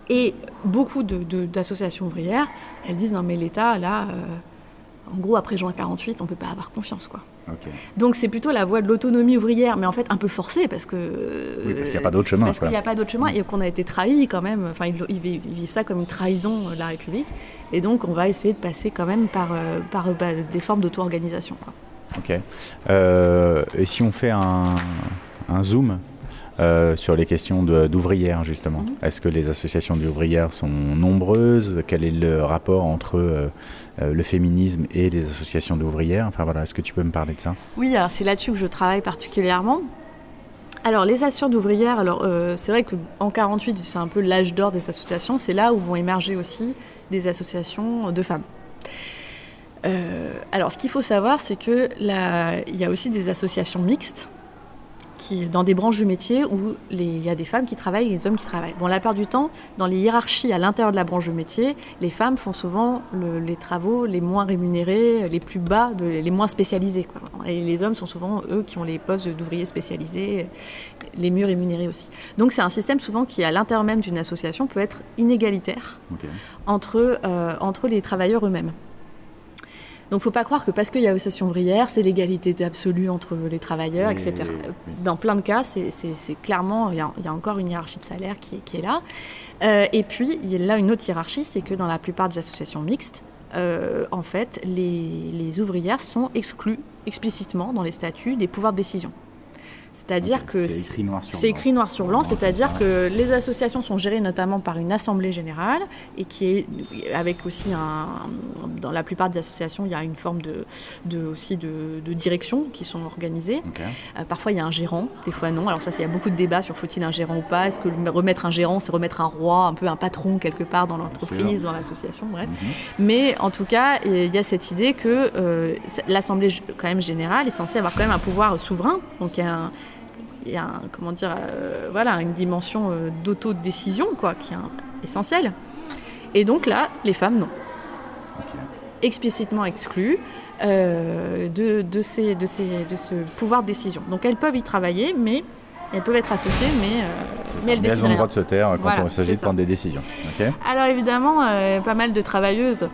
Et beaucoup de- de- d'associations ouvrières, elles disent non mais l'État, là, euh, en gros, après juin 48, on peut pas avoir confiance, quoi. Donc c'est plutôt la voie de l'autonomie ouvrière, mais en fait un peu forcée parce que Oui, parce qu'il n'y a pas d'autre chemin. parce qu'il n'y a pas d'autre chemin et qu'on a été trahi quand même. Enfin, ils, ils vivent ça comme une trahison de la République. Et donc, on va essayer de passer quand même par, euh, par bah, des formes d'auto-organisation. Ok. Euh, et si on fait un, un zoom euh, sur les questions d'ouvrières, justement, Mhm. est-ce que les associations d'ouvrières sont nombreuses? Quel est le rapport entre euh, euh, le féminisme et les associations d'ouvrières? Enfin voilà, est-ce que tu peux me parler de ça? Oui, alors c'est là-dessus que je travaille particulièrement. Alors, les associations d'ouvrières, alors euh, c'est vrai qu'en 48, c'est un peu l'âge d'or des associations. C'est là où vont émerger aussi des associations de femmes. Euh, alors, ce qu'il faut savoir, c'est que là, il y a aussi des associations mixtes qui, dans des branches du métier où il y a des femmes qui travaillent et des hommes qui travaillent. Bon, la plupart du temps, dans les hiérarchies à l'intérieur de la branche de métier, les femmes font souvent le- les travaux les moins rémunérés, les plus bas, de- les moins spécialisés. quoi. Et les hommes sont souvent eux qui ont les postes d'ouvriers spécialisés, les mieux rémunérés aussi. Donc c'est un système souvent qui, à l'intérieur même d'une association, peut être inégalitaire entre, euh, entre les travailleurs eux-mêmes. Donc, faut pas croire que parce qu'il y a association ouvrière, c'est l'égalité absolue entre les travailleurs, etc. Dans plein de cas, c'est clairement, il y, a, il y a encore une hiérarchie de salaire qui, est- qui est là. Euh, et puis, il y a là une autre hiérarchie, c'est que dans la plupart des associations mixtes, euh, en fait, les, les ouvrières sont exclues explicitement dans les statuts des pouvoirs de décision. C'est-à-dire que c'est écrit noir sur c'est blanc. écrit noir sur blanc, c'est-à-dire que les associations sont gérées notamment par une assemblée générale et qui est avec aussi un dans la plupart des associations il y a une forme de, de aussi de, de direction qui sont organisées. Euh, parfois il y a un gérant, des fois non. Alors ça c'est- il y a beaucoup de débats sur faut-il un gérant ou pas. Est-ce que remettre un gérant c'est remettre un roi, un peu un patron quelque part dans l'entreprise, dans l'association, bref. Mhm. Mais en tout cas, il y a cette idée que euh, l'Assemblée quand même générale est censée avoir quand même un pouvoir souverain. Donc il y a, un, il y a un- comment dire, euh, voilà, une dimension euh, d'autodécision quoi, qui est un- essentielle. Et donc là, les femmes non, explicitement exclues euh, de, de, ces, de, ces, de ce pouvoir de décision. Donc elles peuvent y travailler, mais elles peuvent être associées, mais, euh, mais elles Mais elles ont le droit de se taire quand Voilà, il s'agit c'est de prendre des décisions. Ok. Alors évidemment, pas mal de travailleuses,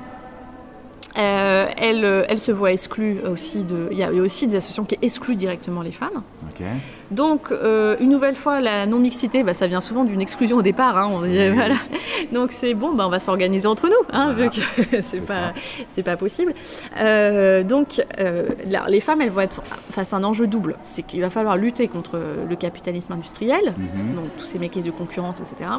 euh, elles, euh, elles se voient exclues aussi de. Il y a aussi des associations qui excluent directement les femmes. Donc euh, une nouvelle fois, la non mixité, bah, ça vient souvent d'une exclusion au départ. hein, on dit, Oui. voilà. Donc c'est bon, bah, on va s'organiser entre nous, hein, Voilà. vu que (laughs) c'est pas pas possible. Euh, donc là, les femmes, elles vont être face à un enjeu double. C'est qu'il va falloir lutter contre le capitalisme industriel Mhm. donc tous ces mécanismes de concurrence, etc.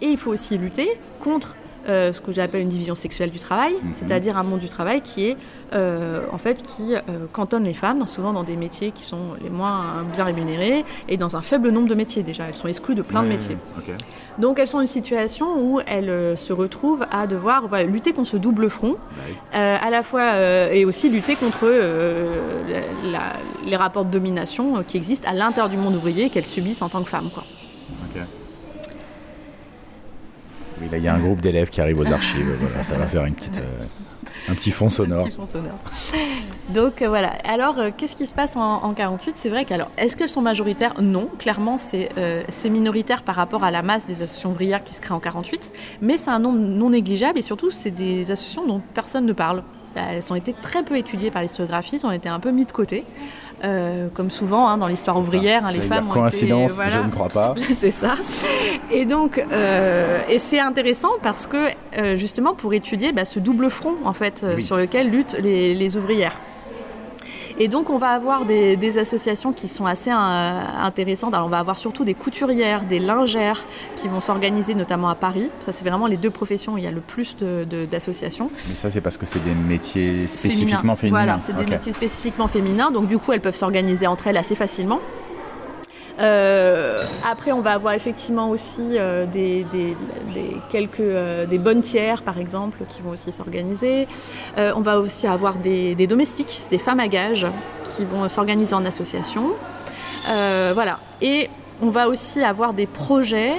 Et il faut aussi lutter contre euh, ce que j'appelle une division sexuelle du travail, Mhm. c'est-à-dire un monde du travail qui est euh, en fait qui euh, cantonne les femmes, souvent dans des métiers qui sont les moins bien rémunérés et dans un faible nombre de métiers déjà. Elles sont exclues de plein de métiers. Donc elles sont dans une situation où elles se retrouvent à devoir voilà, lutter contre ce double front, Bah à la fois et aussi lutter contre la- la- les rapports de domination qui existent à l'intérieur du monde ouvrier qu'elles subissent en tant que femmes. Quoi. Ok. Il y a un groupe d'élèves qui arrive aux archives. ça va faire euh, un petit fond sonore. Un petit fond sonore. Donc euh, voilà. Alors, euh, qu'est-ce qui se passe en, en 48 C'est vrai qu'alors, est-ce qu'elles sont majoritaires? Non, clairement, c'est euh, minoritaire par rapport à la masse des associations ouvrières qui se créent en 48, mais c'est un nombre non négligeable et surtout, c'est des associations dont personne ne parle. Elles ont été très peu étudiées par l'historiographie, elles ont été un peu mises de côté. Euh, comme souvent hein, dans l'histoire ouvrière, hein, les femmes dire ont coïncidence, été, voilà. je ne crois pas. (laughs) c'est ça. Et donc, euh, et c'est intéressant parce que euh, justement pour étudier bah, ce double front en fait Oui. sur lequel luttent les, les ouvrières. Et donc on va avoir des, des associations qui sont assez euh, intéressantes. Alors on va avoir surtout des couturières, des lingères qui vont s'organiser notamment à Paris. Ça c'est vraiment les deux professions où il y a le plus de- de- d'associations. Mais ça, c'est parce que c'est des métiers spécifiquement féminins. Voilà, c'est des métiers spécifiquement féminins, donc du coup elles peuvent s'organiser entre elles assez facilement. Euh, après, on va avoir effectivement aussi euh, des, des- des- quelques euh, des bonnes tiers, par exemple, qui vont aussi s'organiser. On va aussi avoir des, des domestiques, des femmes à gages, qui vont s'organiser en association. Voilà. Et on va aussi avoir des projets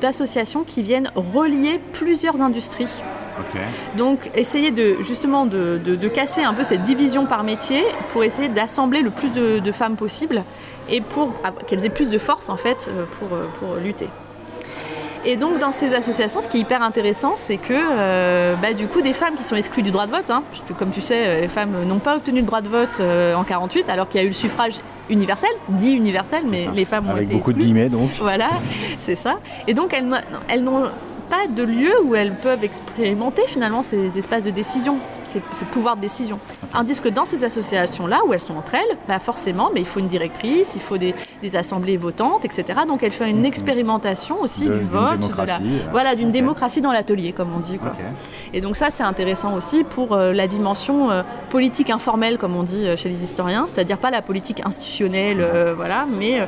d'associations qui viennent relier plusieurs industries. Donc essayer de justement de, de- de casser un peu cette division par métier pour essayer d'assembler le plus de, de femmes possible et pour av- qu'elles aient plus de force en fait euh, pour, euh, pour lutter. Et donc dans ces associations, ce qui est hyper intéressant, c'est que euh, bah, du coup des femmes qui sont exclues du droit de vote, hein, comme tu sais, les femmes n'ont pas obtenu le droit de vote euh, en 48, alors qu'il y a eu le suffrage universel, dit universel, mais les femmes ont Avec été beaucoup de guillemets, donc. Voilà, c'est ça. Et donc elles, elles n'ont pas de lieu où elles peuvent expérimenter finalement ces espaces de décision, ces, pouvoirs de décision. Tandis que dans ces associations-là, où elles sont entre elles, bah forcément, mais il faut une directrice, il faut des, des assemblées votantes, etc. Donc elle fait une expérimentation aussi De- du vote, de la, démocratie, euh, voilà, d'une démocratie dans l'atelier, comme on dit. Quoi. Et donc ça, c'est intéressant aussi pour euh, la dimension euh, politique informelle, comme on dit euh, chez les historiens, c'est-à-dire pas la politique institutionnelle, voilà, mais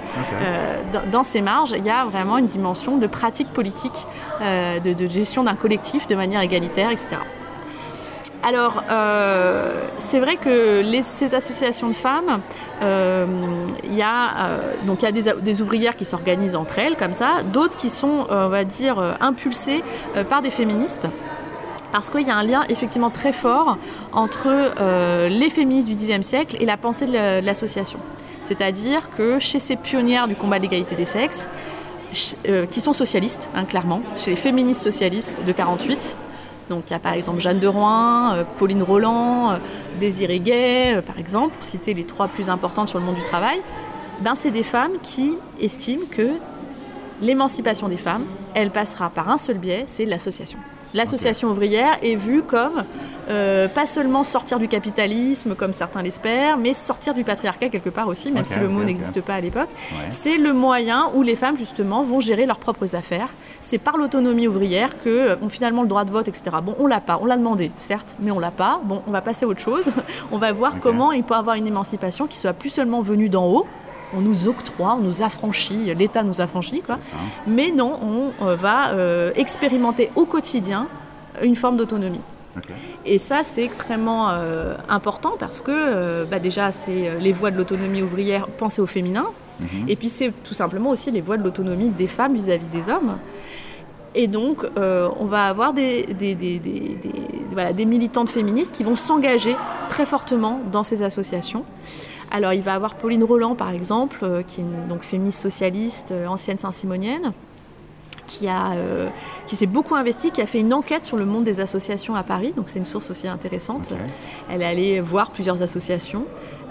dans, ces marges, il y a vraiment une dimension de pratique politique, de, de gestion d'un collectif de manière égalitaire, etc. Alors, euh, c'est vrai que ces associations de femmes, euh, il y a euh, y a des, ouvrières qui s'organisent entre elles comme ça, d'autres qui sont, euh, on va dire, impulsées par des féministes. Parce qu'il y a un lien effectivement très fort entre les féministes du Xe siècle et la pensée de la- de l'association. C'est-à-dire que chez ces pionnières du combat de l'égalité des sexes, qui sont socialistes, hein, clairement, chez les féministes socialistes de 48, donc il y a par exemple Jeanne de Rouen, euh, Pauline Roland, euh, Désirée Gay, euh, par exemple, pour citer les trois plus importantes sur le monde du travail, ben, c'est des femmes qui estiment que l'émancipation des femmes, elle passera par un seul biais, c'est l'association. L'association ouvrière est vue comme euh, pas seulement sortir du capitalisme comme certains l'espèrent, mais sortir du patriarcat quelque part aussi, même si le mot n'existe pas à l'époque. Ouais. C'est le moyen où les femmes justement vont gérer leurs propres affaires. C'est par l'autonomie ouvrière que euh, finalement le droit de vote, etc. Bon, on l'a pas, on l'a demandé, certes, mais on l'a pas. Bon, on va passer à autre chose. (laughs) on va voir comment il peut avoir une émancipation qui soit plus seulement venue d'en haut. On nous octroie, on nous affranchit, l'État nous affranchit, quoi. Mais non, on euh, va euh, expérimenter au quotidien une forme d'autonomie. Et ça, c'est extrêmement euh, important parce que euh, bah, déjà, c'est les voies de l'autonomie ouvrière pensées au féminin. Mhm. Et puis, c'est tout simplement aussi les voies de l'autonomie des femmes vis-à-vis des hommes. Et donc, euh, on va avoir des, des, des, des- des- voilà, des militantes féministes qui vont s'engager très fortement dans ces associations. Alors, il va y avoir Pauline Roland, par exemple, euh, qui est une donc, féministe socialiste, euh, ancienne Saint-Simonienne, qui, a, euh, qui s'est beaucoup investie, qui a fait une enquête sur le monde des associations à Paris. Donc, c'est une source aussi intéressante. Elle est allée voir plusieurs associations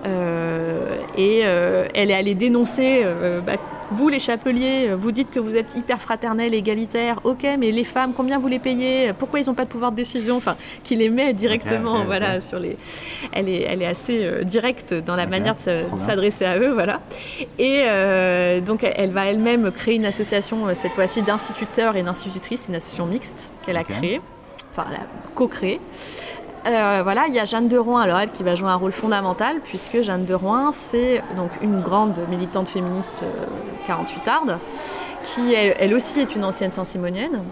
et euh, elle est allée dénoncer euh, bah, vous les chapeliers, euh, vous dites que vous êtes hyper fraternels, égalitaires, ok, mais les femmes, combien vous les payez Pourquoi ils n'ont pas de pouvoir de décision Enfin, qui les met directement, voilà, sur les. Elle est, elle est assez euh, directe dans la manière de s'adresser à eux, voilà. Et euh, donc, elle, va elle-même créer une association, euh, cette fois-ci d'instituteurs et d'institutrices, une association mixte qu'elle a créée, enfin, elle a co-créée. Euh, voilà, il y a Jeanne de Rouen, alors elle qui va jouer un rôle fondamental, puisque Jeanne de Rouen, c'est donc une grande militante féministe euh, 48 arde, qui elle, elle aussi est une ancienne Saint-Simonienne.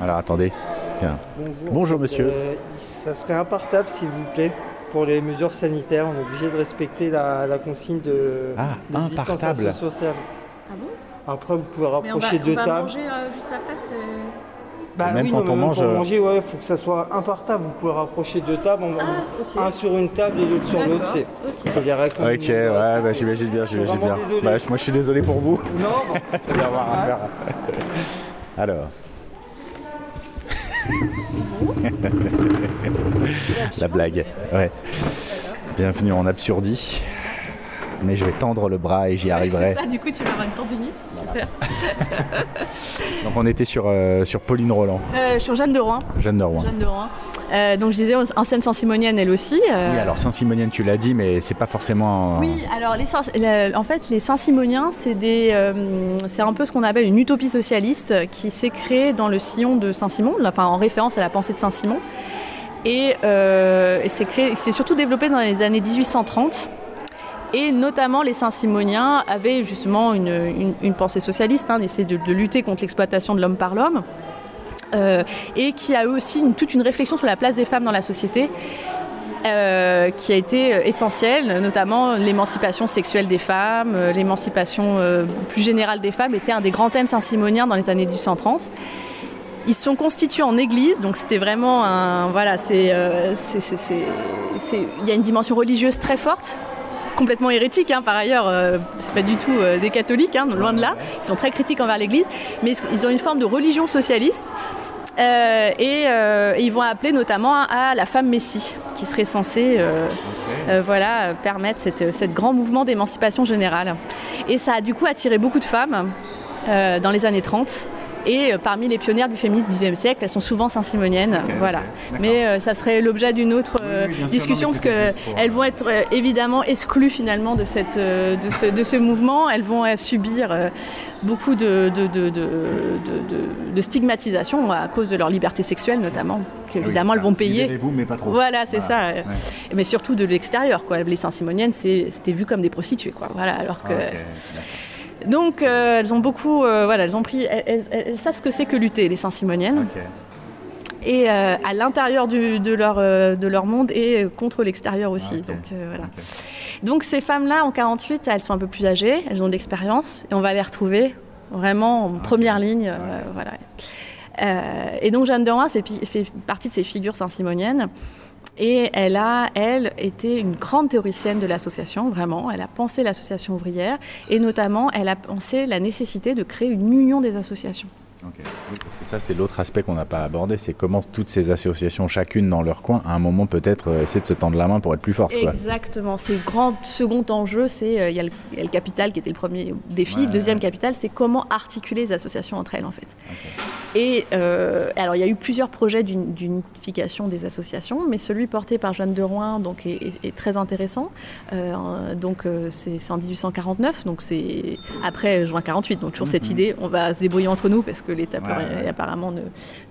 Alors attendez. Tiens. Bonjour. Bonjour, monsieur. Euh, ça serait impartable, s'il vous plaît, pour les mesures sanitaires. On est obligé de respecter la, la consigne de, Ah, de impartable. distanciation sociale. Ah bon? Après, vous pouvez rapprocher deux tables. euh, juste après, Bah Même oui, quand non, on même mange, Pour euh, manger, ouais, faut que ça soit impartable. Vous pouvez rapprocher deux tables, on- Ah, un sur une table et l'autre sur l'autre. C'est c'est des règles. qu'on Ok, ouais, bah, j'imagine bien, j'imagine bien. Bah, moi je suis désolé pour vous (laughs) Non, d'avoir (laughs) à faire. (laughs) Alors. La blague, ouais. Bienvenue en absurdie. Mais je vais tendre le bras et j'y arriverai. C'est ça, du coup, tu vas avoir une tendinite. Super. (laughs) Donc on était sur, euh, sur Pauline Roland, Euh, sur Jeanne de Rouen. Jeanne de Rouen. Jeanne de Rouen. Euh, donc, je disais, ancienne Saint-Simonienne, elle aussi. euh, Oui, alors Saint-Simonienne, tu l'as dit, mais c'est pas forcément. Oui, alors les Saint- le- en fait, les Saint-Simoniens, c'est des, c'est un peu ce qu'on appelle une utopie socialiste qui s'est créée dans le sillon de Saint-Simon, enfin en référence à la pensée de Saint-Simon. Et, et c'est créé, c'est surtout développé dans les années 1830. Et notamment, les Saint-Simoniens avaient justement une, pensée socialiste, hein, d'essayer de, lutter contre l'exploitation de l'homme par l'homme, euh, et qui a aussi une- toute une réflexion sur la place des femmes dans la société, euh, qui a été euh, essentielle, notamment l'émancipation sexuelle des femmes, l'émancipation plus générale des femmes était un des grands thèmes saint-simoniens dans les années 1830. Ils se sont constitués en église, donc c'était vraiment un. Voilà, c'est- Il y a une dimension religieuse très forte, complètement hérétique hein, par ailleurs, euh, c'est pas du tout euh, des catholiques, hein, loin de là. Ils sont très critiques envers l'église, mais ils ont une forme de religion socialiste. Euh, et, et ils vont appeler notamment à la femme messie, qui serait censée voilà, permettre cette, cette grand mouvement d'émancipation générale. Et ça a du coup attiré beaucoup de femmes dans les années 30. Et euh, parmi les pionnières du féminisme du XIXe siècle, elles sont souvent saint-simoniennes. voilà. Mais euh, ça serait l'objet d'une autre euh, Oui, bien sûr, discussion non, parce qu'elles vont être évidemment exclues finalement de, cette, de, ce, de ce mouvement. Elles vont subir beaucoup de, stigmatisation à cause de leur liberté sexuelle notamment, qu'évidemment elles vont payer. vous mais pas trop. Voilà, c'est Voilà, ça. ouais. Mais surtout de l'extérieur, quoi. Les Saint-Simoniennes, c'était vu comme des prostituées, quoi. Voilà, alors que. Ah. Donc, euh, elles ont beaucoup. euh, voilà, elles ont pris. Elles, elles- elles savent ce que c'est que lutter, les Saint-Simoniennes. Et euh, à l'intérieur de, leur, de leur monde et contre l'extérieur aussi. Ah. Donc, voilà. Donc, ces femmes-là, en 48, elles sont un peu plus âgées, elles ont de l'expérience et on va les retrouver vraiment en première ligne. voilà. Et donc, Jeanne de fait, fait partie de ces figures saint-simoniennes. Et elle a, elle, été une grande théoricienne de l'association, vraiment. Elle a pensé l'association ouvrière et notamment, elle a pensé la nécessité de créer une union des associations. Ok. Oui, parce que ça, c'est l'autre aspect qu'on n'a pas abordé, c'est comment toutes ces associations, chacune dans leur coin, à un moment peut-être euh, essayer de se tendre la main pour être plus forte. Exactement. C'est le grand second enjeu, c'est euh, il y, a le- il y a le capital qui était le premier défi. Ouais. Le deuxième capital, c'est comment articuler les associations entre elles, en fait. Et euh, alors, il y a eu plusieurs projets d'uni- d'unification des associations, mais celui porté par Jeanne de Rouen donc, est, est- est très intéressant. Euh, donc, euh, c'est en 1849, donc c'est après juin 48. Donc, toujours cette idée, on va se débrouiller entre nous parce que l'État Mhm. Ouais, ouais. apparemment ne,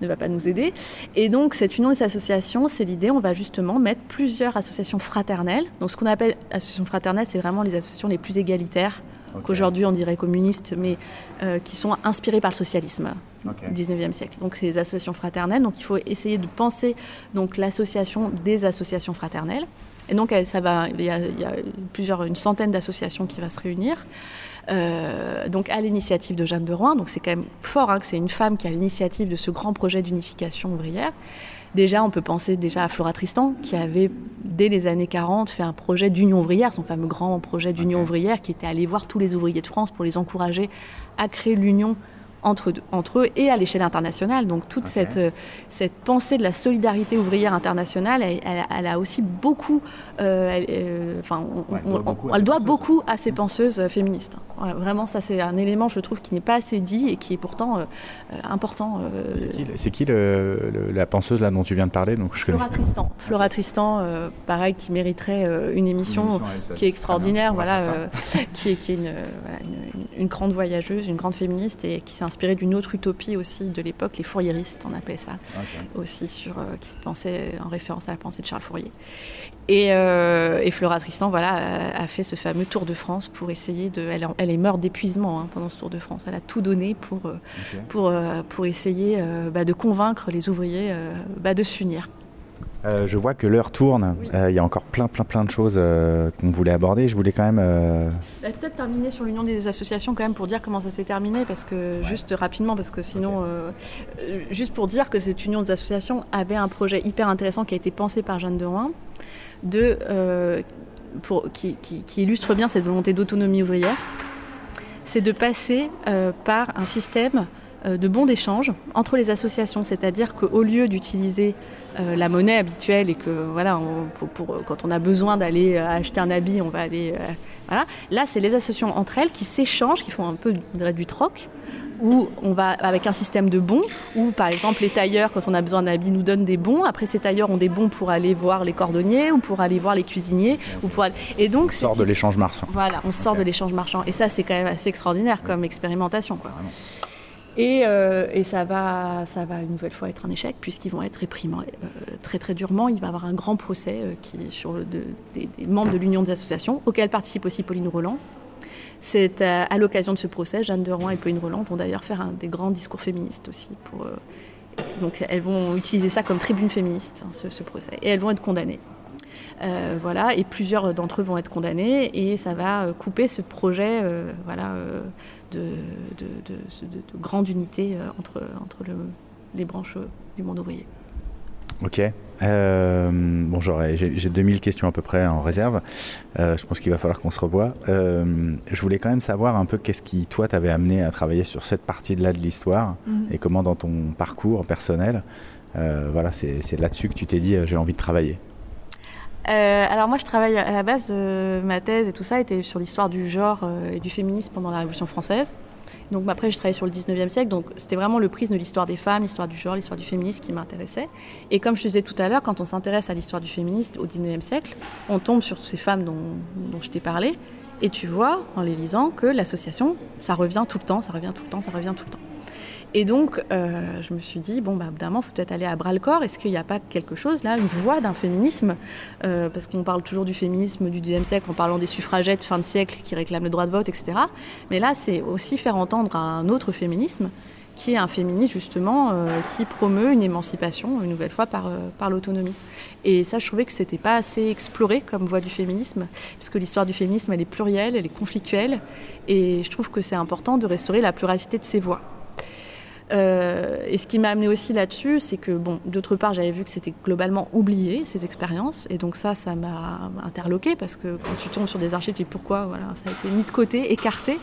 ne va pas nous aider. Et donc, cette union des associations, c'est l'idée, on va justement mettre plusieurs associations fraternelles. Donc, ce qu'on appelle associations fraternelles, c'est vraiment les associations les plus égalitaires, qu'aujourd'hui on dirait communistes, mais euh, qui sont inspirées par le socialisme. Ok. 19e siècle. Donc c'est des associations fraternelles. Donc il faut essayer de penser donc l'association des associations fraternelles. Et donc ça va, il y a, il y a plusieurs, une centaine d'associations qui va se réunir. Euh, donc à l'initiative de Jeanne de Rouen. Donc c'est quand même fort hein, que c'est une femme qui a l'initiative de ce grand projet d'unification ouvrière. Déjà, on peut penser déjà à Flora Tristan, qui avait, dès les années 40, fait un projet d'union ouvrière, son fameux grand projet d'union ouvrière, qui était aller voir tous les ouvriers de France pour les encourager à créer l'union entre, entre eux et à l'échelle internationale. Donc toute cette, euh, cette pensée de la solidarité ouvrière internationale, elle, elle- elle a aussi beaucoup, elle, euh, enfin, on- Ouais, elle doit on- beaucoup à elle ces doit penseuses. beaucoup à ces penseuses euh, féministes. Ouais, vraiment, ça c'est un élément, je trouve, qui n'est pas assez dit et qui est pourtant euh, euh, important. euh, C'est qui, qui le- le- la penseuse là dont tu viens de parler Donc, je connais- Flora Tristan. Flora Tristan, euh, pareil, qui mériterait une émission Une qui est extraordinaire, voilà, qui est, qui est une, voilà, une- une- une grande voyageuse, une grande féministe et qui s'est inspirée d'une autre utopie aussi de l'époque, les fourriéristes, on appelait ça aussi, sur, qui se pensait en référence à la pensée de Charles Fourier. Et, euh, et Flora Tristan, voilà, a, a fait ce fameux Tour de France pour essayer de. Elle, elle est morte d'épuisement hein, pendant ce Tour de France. Elle a tout donné pour, euh, pour, euh, pour essayer bah, de convaincre les ouvriers bah, de s'unir. Euh, je vois que l'heure tourne. Oui. Euh, Il y a encore plein, plein, plein de choses euh, qu'on voulait aborder. Je voulais quand même. Bah, Peut-être terminer sur l'union des associations quand même pour dire comment ça s'est terminé, parce que juste rapidement, parce que sinon, juste pour dire que cette union des associations avait un projet hyper intéressant qui a été pensé par Jeanne de Rouen, de, euh, qui, illustre bien cette volonté d'autonomie ouvrière, c'est de passer euh, par un système euh, de bons d'échange entre les associations, c'est-à-dire qu'au lieu d'utiliser la monnaie habituelle et que voilà, pour, quand on a besoin d'aller acheter un habit, on va aller voilà. Là, c'est les associations entre elles qui s'échangent, qui font un peu du troc, où on va avec un système de bons, où par exemple les tailleurs, quand on a besoin d'un habit, nous donnent des bons. Après, ces tailleurs ont des bons pour aller voir les cordonniers ou pour aller voir les cuisiniers. Ou pour aller- Et donc, sort c'est- de l'échange marchand. voilà, on sort de l'échange marchand. Et ça, c'est quand même assez extraordinaire comme expérimentation. Quoi. Vraiment. Et, euh, et ça, va, ça va une nouvelle fois être un échec, puisqu'ils vont être réprimés euh, très très durement. Il va y avoir un grand procès euh, qui, sur le- de- des, des membres de l'Union des associations, auquel participe aussi Pauline Roland. C'est à, à l'occasion de ce procès, Jeanne de Rouen et Pauline Roland vont d'ailleurs faire des grands discours féministes aussi. Pour, euh, donc elles vont utiliser ça comme tribune féministe, hein, ce, procès. Et elles vont être condamnées. Euh, voilà, et plusieurs d'entre eux vont être condamnés et ça va euh, couper ce projet euh, voilà, euh, de, de, de- de- de grande unité euh, entre, entre le- les branches euh, du monde ouvrier. Ok. Euh, bon, j'aurais, j'ai, j'ai 2000 questions à peu près en réserve. Euh, je pense qu'il va falloir qu'on se revoie. Euh, je voulais quand même savoir un peu qu'est-ce qui, toi, t'avait amené à travailler sur cette partie-là de l'histoire et comment dans ton parcours personnel, euh, voilà, c'est, là-dessus que tu t'es dit j'ai envie de travailler. Alors moi je travaille à la base, ma thèse et tout ça était sur l'histoire du genre et du féminisme pendant la Révolution française. Donc après j'ai travaillé sur le 19e siècle, donc c'était vraiment le prisme de l'histoire des femmes, l'histoire du genre, l'histoire du féminisme qui m'intéressait. Et comme je te disais tout à l'heure, quand on s'intéresse à l'histoire du féminisme au 19e siècle, on tombe sur toutes ces femmes dont, dont je t'ai parlé, et tu vois en les lisant que l'association, ça revient tout le temps, ça revient tout le temps, ça revient tout le temps. Et donc, euh, je me suis dit, bon, bah, évidemment, il faut peut-être aller à bras-le-corps. Est-ce qu'il n'y a pas quelque chose, là, une voie d'un féminisme Euh, Parce qu'on parle toujours du féminisme du XIXe siècle en parlant des suffragettes fin de siècle qui réclament le droit de vote, etc. Mais là, c'est aussi faire entendre un autre féminisme, qui est un féminisme, justement, euh, qui promeut une émancipation, une nouvelle fois, par, l'autonomie. Et ça, je trouvais que c'était pas assez exploré comme voie du féminisme, parce que l'histoire du féminisme, elle est plurielle, elle est conflictuelle, et je trouve que c'est important de restaurer la pluralité de ces voix. Euh, et ce qui m'a amené aussi là-dessus, c'est que, bon, d'autre part, j'avais vu que c'était globalement oublié, ces expériences. Et donc ça, ça m'a interloqué parce que quand tu tombes sur des archives, tu dis pourquoi voilà, ça a été mis de côté, écarté.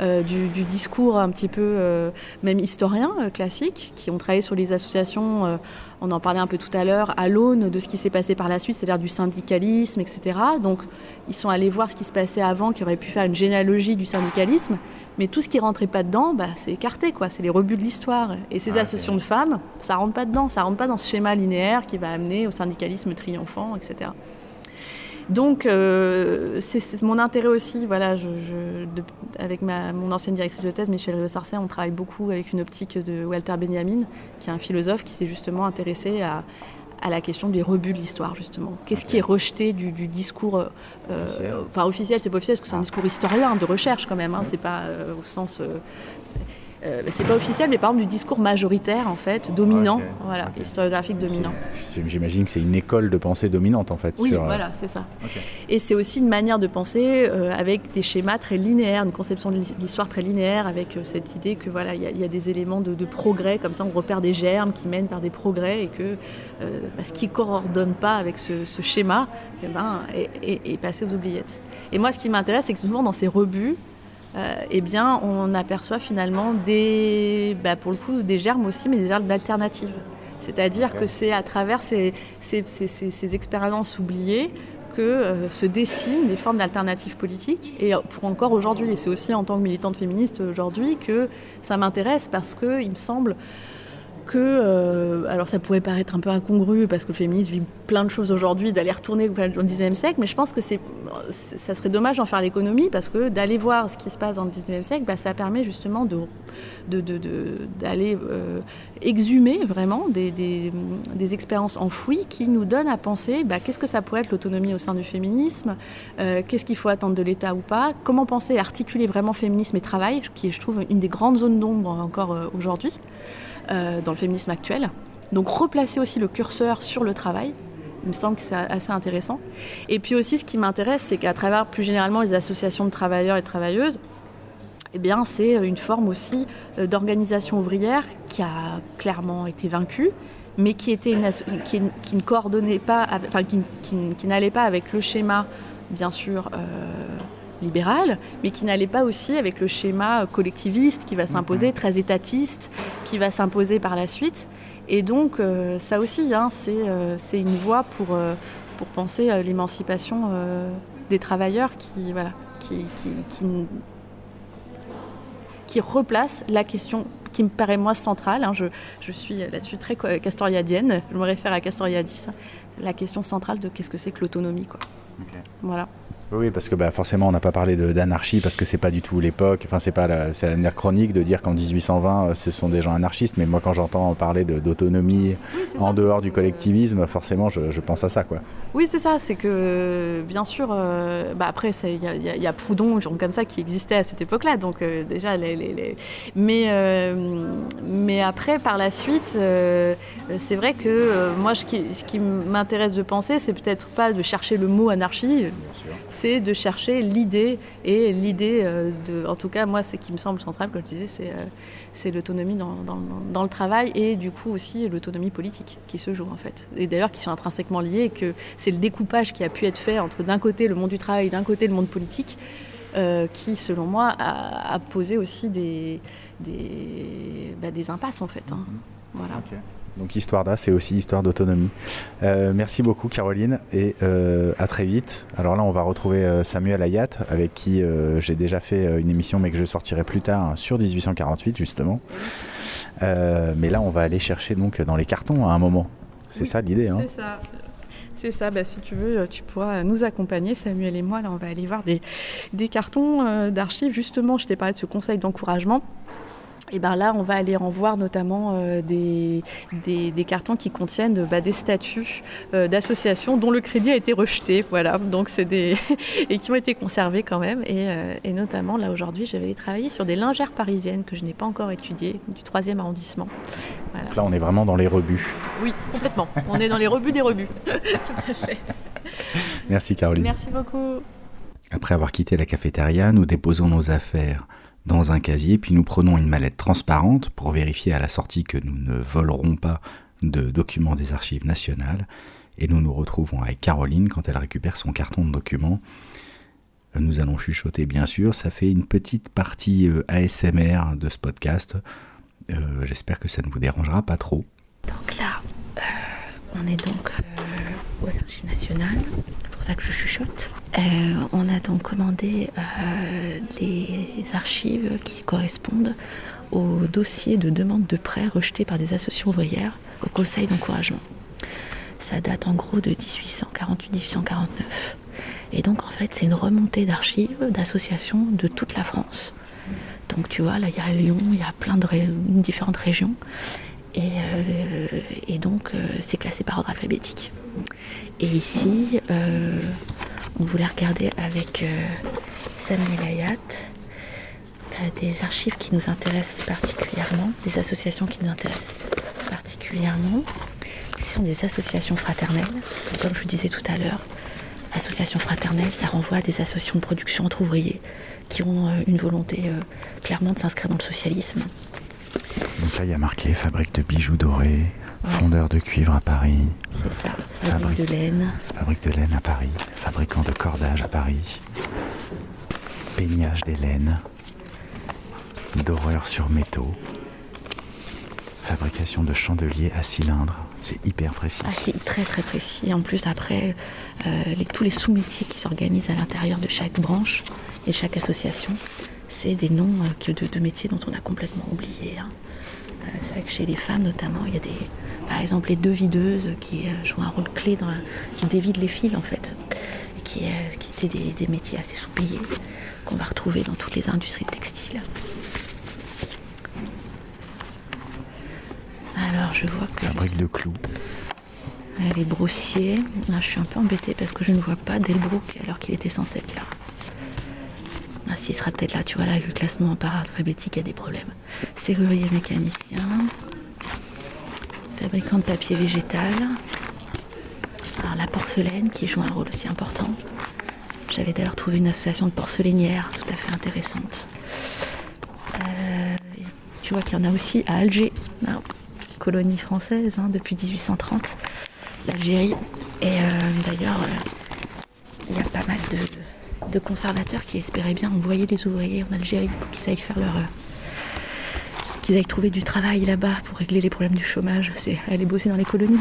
euh, du, discours un petit peu euh, même historien euh, classique qui ont travaillé sur les associations on en parlait un peu tout à l'heure à l'aune de ce qui s'est passé par la suite c'est-à-dire du syndicalisme etc donc ils sont allés voir ce qui se passait avant qui aurait pu faire une généalogie du syndicalisme mais tout ce qui rentrait pas dedans, bah, c'est écarté, quoi. C'est les rebuts de l'histoire. Et ces Ah, associations de femmes, ça rentre pas dedans. Ça rentre pas dans ce schéma linéaire qui va amener au syndicalisme triomphant, etc. Donc, euh, c'est mon intérêt aussi. Voilà, je, je- de- avec ma, mon ancienne directrice de thèse, Michel Rieux-Sarcey, on travaille beaucoup avec une optique de Walter Benjamin, qui est un philosophe qui s'est justement intéressé à, à la question des rebuts de l'histoire, justement. Qu'est-ce qui est rejeté du, du discours euh, Officiel. Enfin, officiel, c'est pas officiel, parce que c'est un Ah. discours historien, de recherche quand même. Hein, C'est pas euh, au sens. Euh, c'est pas officiel, mais par exemple du discours majoritaire, en fait, dominant, ok, voilà, historiographique dominant. J'imagine que c'est une école de pensée dominante en fait. Oui, sur, euh, voilà, c'est ça. Et c'est aussi une manière de penser euh, avec des schémas très linéaires, une conception de l'histoire très linéaire, avec euh, cette idée que voilà, il y, a- il y a des éléments de, de progrès, comme ça on repère des germes qui mènent vers des progrès et que bah, ce qui ne coordonne pas avec ce, ce schéma eh ben, est, est- est passé aux oubliettes. Et moi, ce qui m'intéresse, c'est que souvent dans ces rebuts, eh bien, on aperçoit finalement des, bah, pour le coup, des germes aussi, mais des germes d'alternatives. C'est-à-dire que c'est à travers ces, ces, ces- ces- ces expériences oubliées que euh, se dessinent des formes d'alternatives politiques. Et pour encore aujourd'hui, et c'est aussi en tant que militante féministe aujourd'hui que ça m'intéresse parce que il me semble euh, alors ça pourrait paraître un peu incongru parce que le féminisme vit plein de choses aujourd'hui, d'aller retourner au XIXe siècle, mais je pense que c'est, ça serait dommage d'en faire l'économie parce que d'aller voir ce qui se passe dans le XIXe siècle, bah, ça permet justement d'aller euh, exhumer vraiment des, expériences enfouies qui nous donnent à penser bah, qu'est-ce que ça pourrait être l'autonomie au sein du féminisme, euh, qu'est-ce qu'il faut attendre de l'État ou pas, comment penser articuler vraiment féminisme et travail, qui est, je trouve, une des grandes zones d'ombre encore aujourd'hui dans le féminisme actuel. Donc replacer aussi le curseur sur le travail, il me semble que c'est assez intéressant. Et puis aussi, ce qui m'intéresse, c'est qu'à travers plus généralement les associations de travailleurs et travailleuses, eh bien, c'est une forme aussi euh, d'organisation ouvrière qui a clairement été vaincue, mais qui, était une, qui, ne coordonnait pas, enfin, qui, qui n'allait pas avec le schéma, bien sûr, euh, libéral, mais qui n'allait pas aussi avec le schéma collectiviste qui va s'imposer, mm-hmm. très étatiste, qui va s'imposer par la suite. Et donc, euh, ça aussi, hein, c'est euh, une voie pour, euh, pour penser à l'émancipation euh, des travailleurs qui, voilà, qui, qui, qui, qui, replace la question qui me paraît moi centrale. Hein, je, je, suis là-dessus très castoriadienne, je me réfère à Castoriadis, hein, la question centrale de qu'est-ce que c'est que l'autonomie. Okay. Voilà. Oui, parce que bah, forcément, on n'a pas parlé d'anarchie parce que c'est pas du tout l'époque. Enfin, c'est pas la, c'est anachronique de dire qu'en 1820, ce sont des gens anarchistes. Mais moi, quand j'entends parler d'autonomie oui, en ça, dehors du collectivisme, forcément, je, je, pense à ça, quoi. Oui, c'est ça. C'est que, bien sûr, euh, bah, après, il y, y, y, a Proudhon, genre comme ça, qui existait à cette époque-là. Donc, euh, déjà, les, les, les... mais, euh, mais après, par la suite, euh, c'est vrai que euh, moi, ce qui, ce qui m'intéresse de penser, c'est peut-être pas de chercher le mot anarchie c'est de chercher l'idée et l'idée euh, de, en tout cas moi c'est qui me semble central comme je disais c'est euh, c'est l'autonomie dans, dans, dans, le travail et du coup aussi l'autonomie politique qui se joue en fait et d'ailleurs qui sont intrinsèquement liés et que c'est le découpage qui a pu être fait entre d'un côté le monde du travail et d'un côté le monde politique euh, qui selon moi a, a posé aussi des des, bah, des impasses en fait hein. voilà okay. Donc Histoire d'A, c'est aussi histoire d'autonomie. Euh, merci beaucoup Caroline et euh, à très vite. Alors là, on va retrouver euh, Samuel Ayat avec qui euh, j'ai déjà fait une émission mais que je sortirai plus tard hein, sur 1848 justement. Mais là, on va aller chercher donc dans les cartons à un moment. C'est oui, ça l'idée. Hein. C'est ça. C'est ça, bah, si tu veux, tu pourras nous accompagner, Samuel et moi. Là, on va aller voir des, des cartons d'archives. Justement, je t'ai parlé de ce conseil d'encouragement. Et ben là, on va aller en voir notamment euh, des, des, des, cartons qui contiennent bah, des statuts euh, d'associations dont le crédit a été rejeté. Voilà, donc c'est des (laughs) et qui ont été conservés quand même. Et, euh, et notamment là aujourd'hui, je vais aller travailler sur des lingères parisiennes que je n'ai pas encore étudiées du 3e arrondissement. Voilà. Là, on est vraiment dans les rebuts. Oui, complètement. on est dans les rebuts des rebuts. (laughs) Tout à fait. Merci Caroline. Merci beaucoup. Après avoir quitté la cafétéria, nous déposons nos affaires dans un casier, puis nous prenons une mallette transparente pour vérifier à la sortie que nous ne volerons pas de documents des archives nationales, et nous nous retrouvons avec Caroline quand elle récupère son carton de documents. Nous allons chuchoter bien sûr, ça fait une petite partie euh, ASMR de ce podcast. Euh, J'espère que ça ne vous dérangera pas trop. Euh, on est donc euh, aux archives nationales, c'est pour ça que je chuchote. Euh, on a donc commandé euh, les archives qui correspondent au dossier de demande de prêt rejeté par des associations ouvrières au conseil d'encouragement. Ça date en gros de 1848-1849. Et donc en fait c'est une remontée d'archives, d'associations de toute la France. Donc tu vois, là il y a Lyon, il y a plein de différentes régions. Et, euh, et donc euh, c'est classé par ordre alphabétique. Et ici, euh, on voulait regarder avec euh, Samuel Ayat des archives qui nous intéressent particulièrement, des associations qui nous intéressent particulièrement. Ce sont des associations fraternelles, comme je vous disais tout à l'heure. Association fraternelle, ça renvoie à des associations de production entre ouvriers qui ont une volonté clairement de s'inscrire dans le socialisme. Donc là, il y a marqué fabrique de bijoux dorés, ouais. fondeur de cuivre à Paris. C'est ça, fabrique, fabrique de laine. Fabrique de laine à Paris, fabricant de cordage à Paris, peignage des laines, doreur sur métaux, fabrication de chandeliers à cylindre, C'est hyper précis. Ah, c'est très très précis. Et en plus, après, euh, les- tous les sous-métiers qui s'organisent à l'intérieur de chaque branche et chaque association, c'est des noms euh, de, de métiers dont on a complètement oublié. hein. Euh, c'est vrai que chez les femmes, notamment, il y a des, par exemple, les deux videuses qui euh, jouent un rôle clé, dans, qui dévident les fils en fait, et qui, qui étaient des, des métiers assez sous-payés qu'on va retrouver dans toutes les industries textiles. Alors, je vois que Fabrique de clous. les brossiers, là, je suis un peu embêtée parce que je ne vois pas Delbrook alors qu'il était censé être là. Ah, s'il sera peut-être là, tu vois, là, le classement par alphabétique, il y a des problèmes. Serrurier mécanicien, fabricant de papier végétal, alors la porcelaine qui joue un rôle aussi important. J'avais d'ailleurs trouvé une association de porcelainières tout à fait intéressante. Euh, tu vois qu'il y en a aussi à Alger, colonie française hein, depuis 1830, l'Algérie. Et euh, d'ailleurs, euh, il y a pas mal de conservateurs qui espéraient bien envoyer les ouvriers en Algérie pour qu'ils aillent faire leur. euh, qu'ils aillent trouver du travail là-bas pour régler les problèmes du chômage. C'est aller bosser dans les colonies.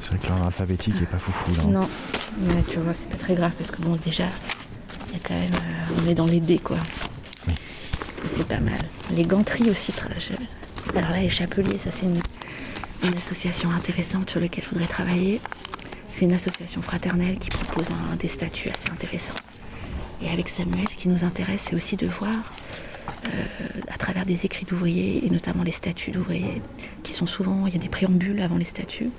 C'est vrai que l'ordre alphabétique est pas foufou là. Non, mais tu vois, c'est pas très grave parce que bon, déjà, il y a quand même. euh, on est dans les dés quoi. Oui. C'est pas mal. Les ganteries aussi. Alors là, les chapeliers, ça c'est une, une association intéressante sur laquelle je voudrais travailler. C'est une association fraternelle qui propose des statuts assez intéressants. Et avec Samuel, ce qui nous intéresse, c'est aussi de voir, euh, à travers des écrits d'ouvriers, et notamment les statuts d'ouvriers, qui sont souvent, il y a des préambules avant les statuts,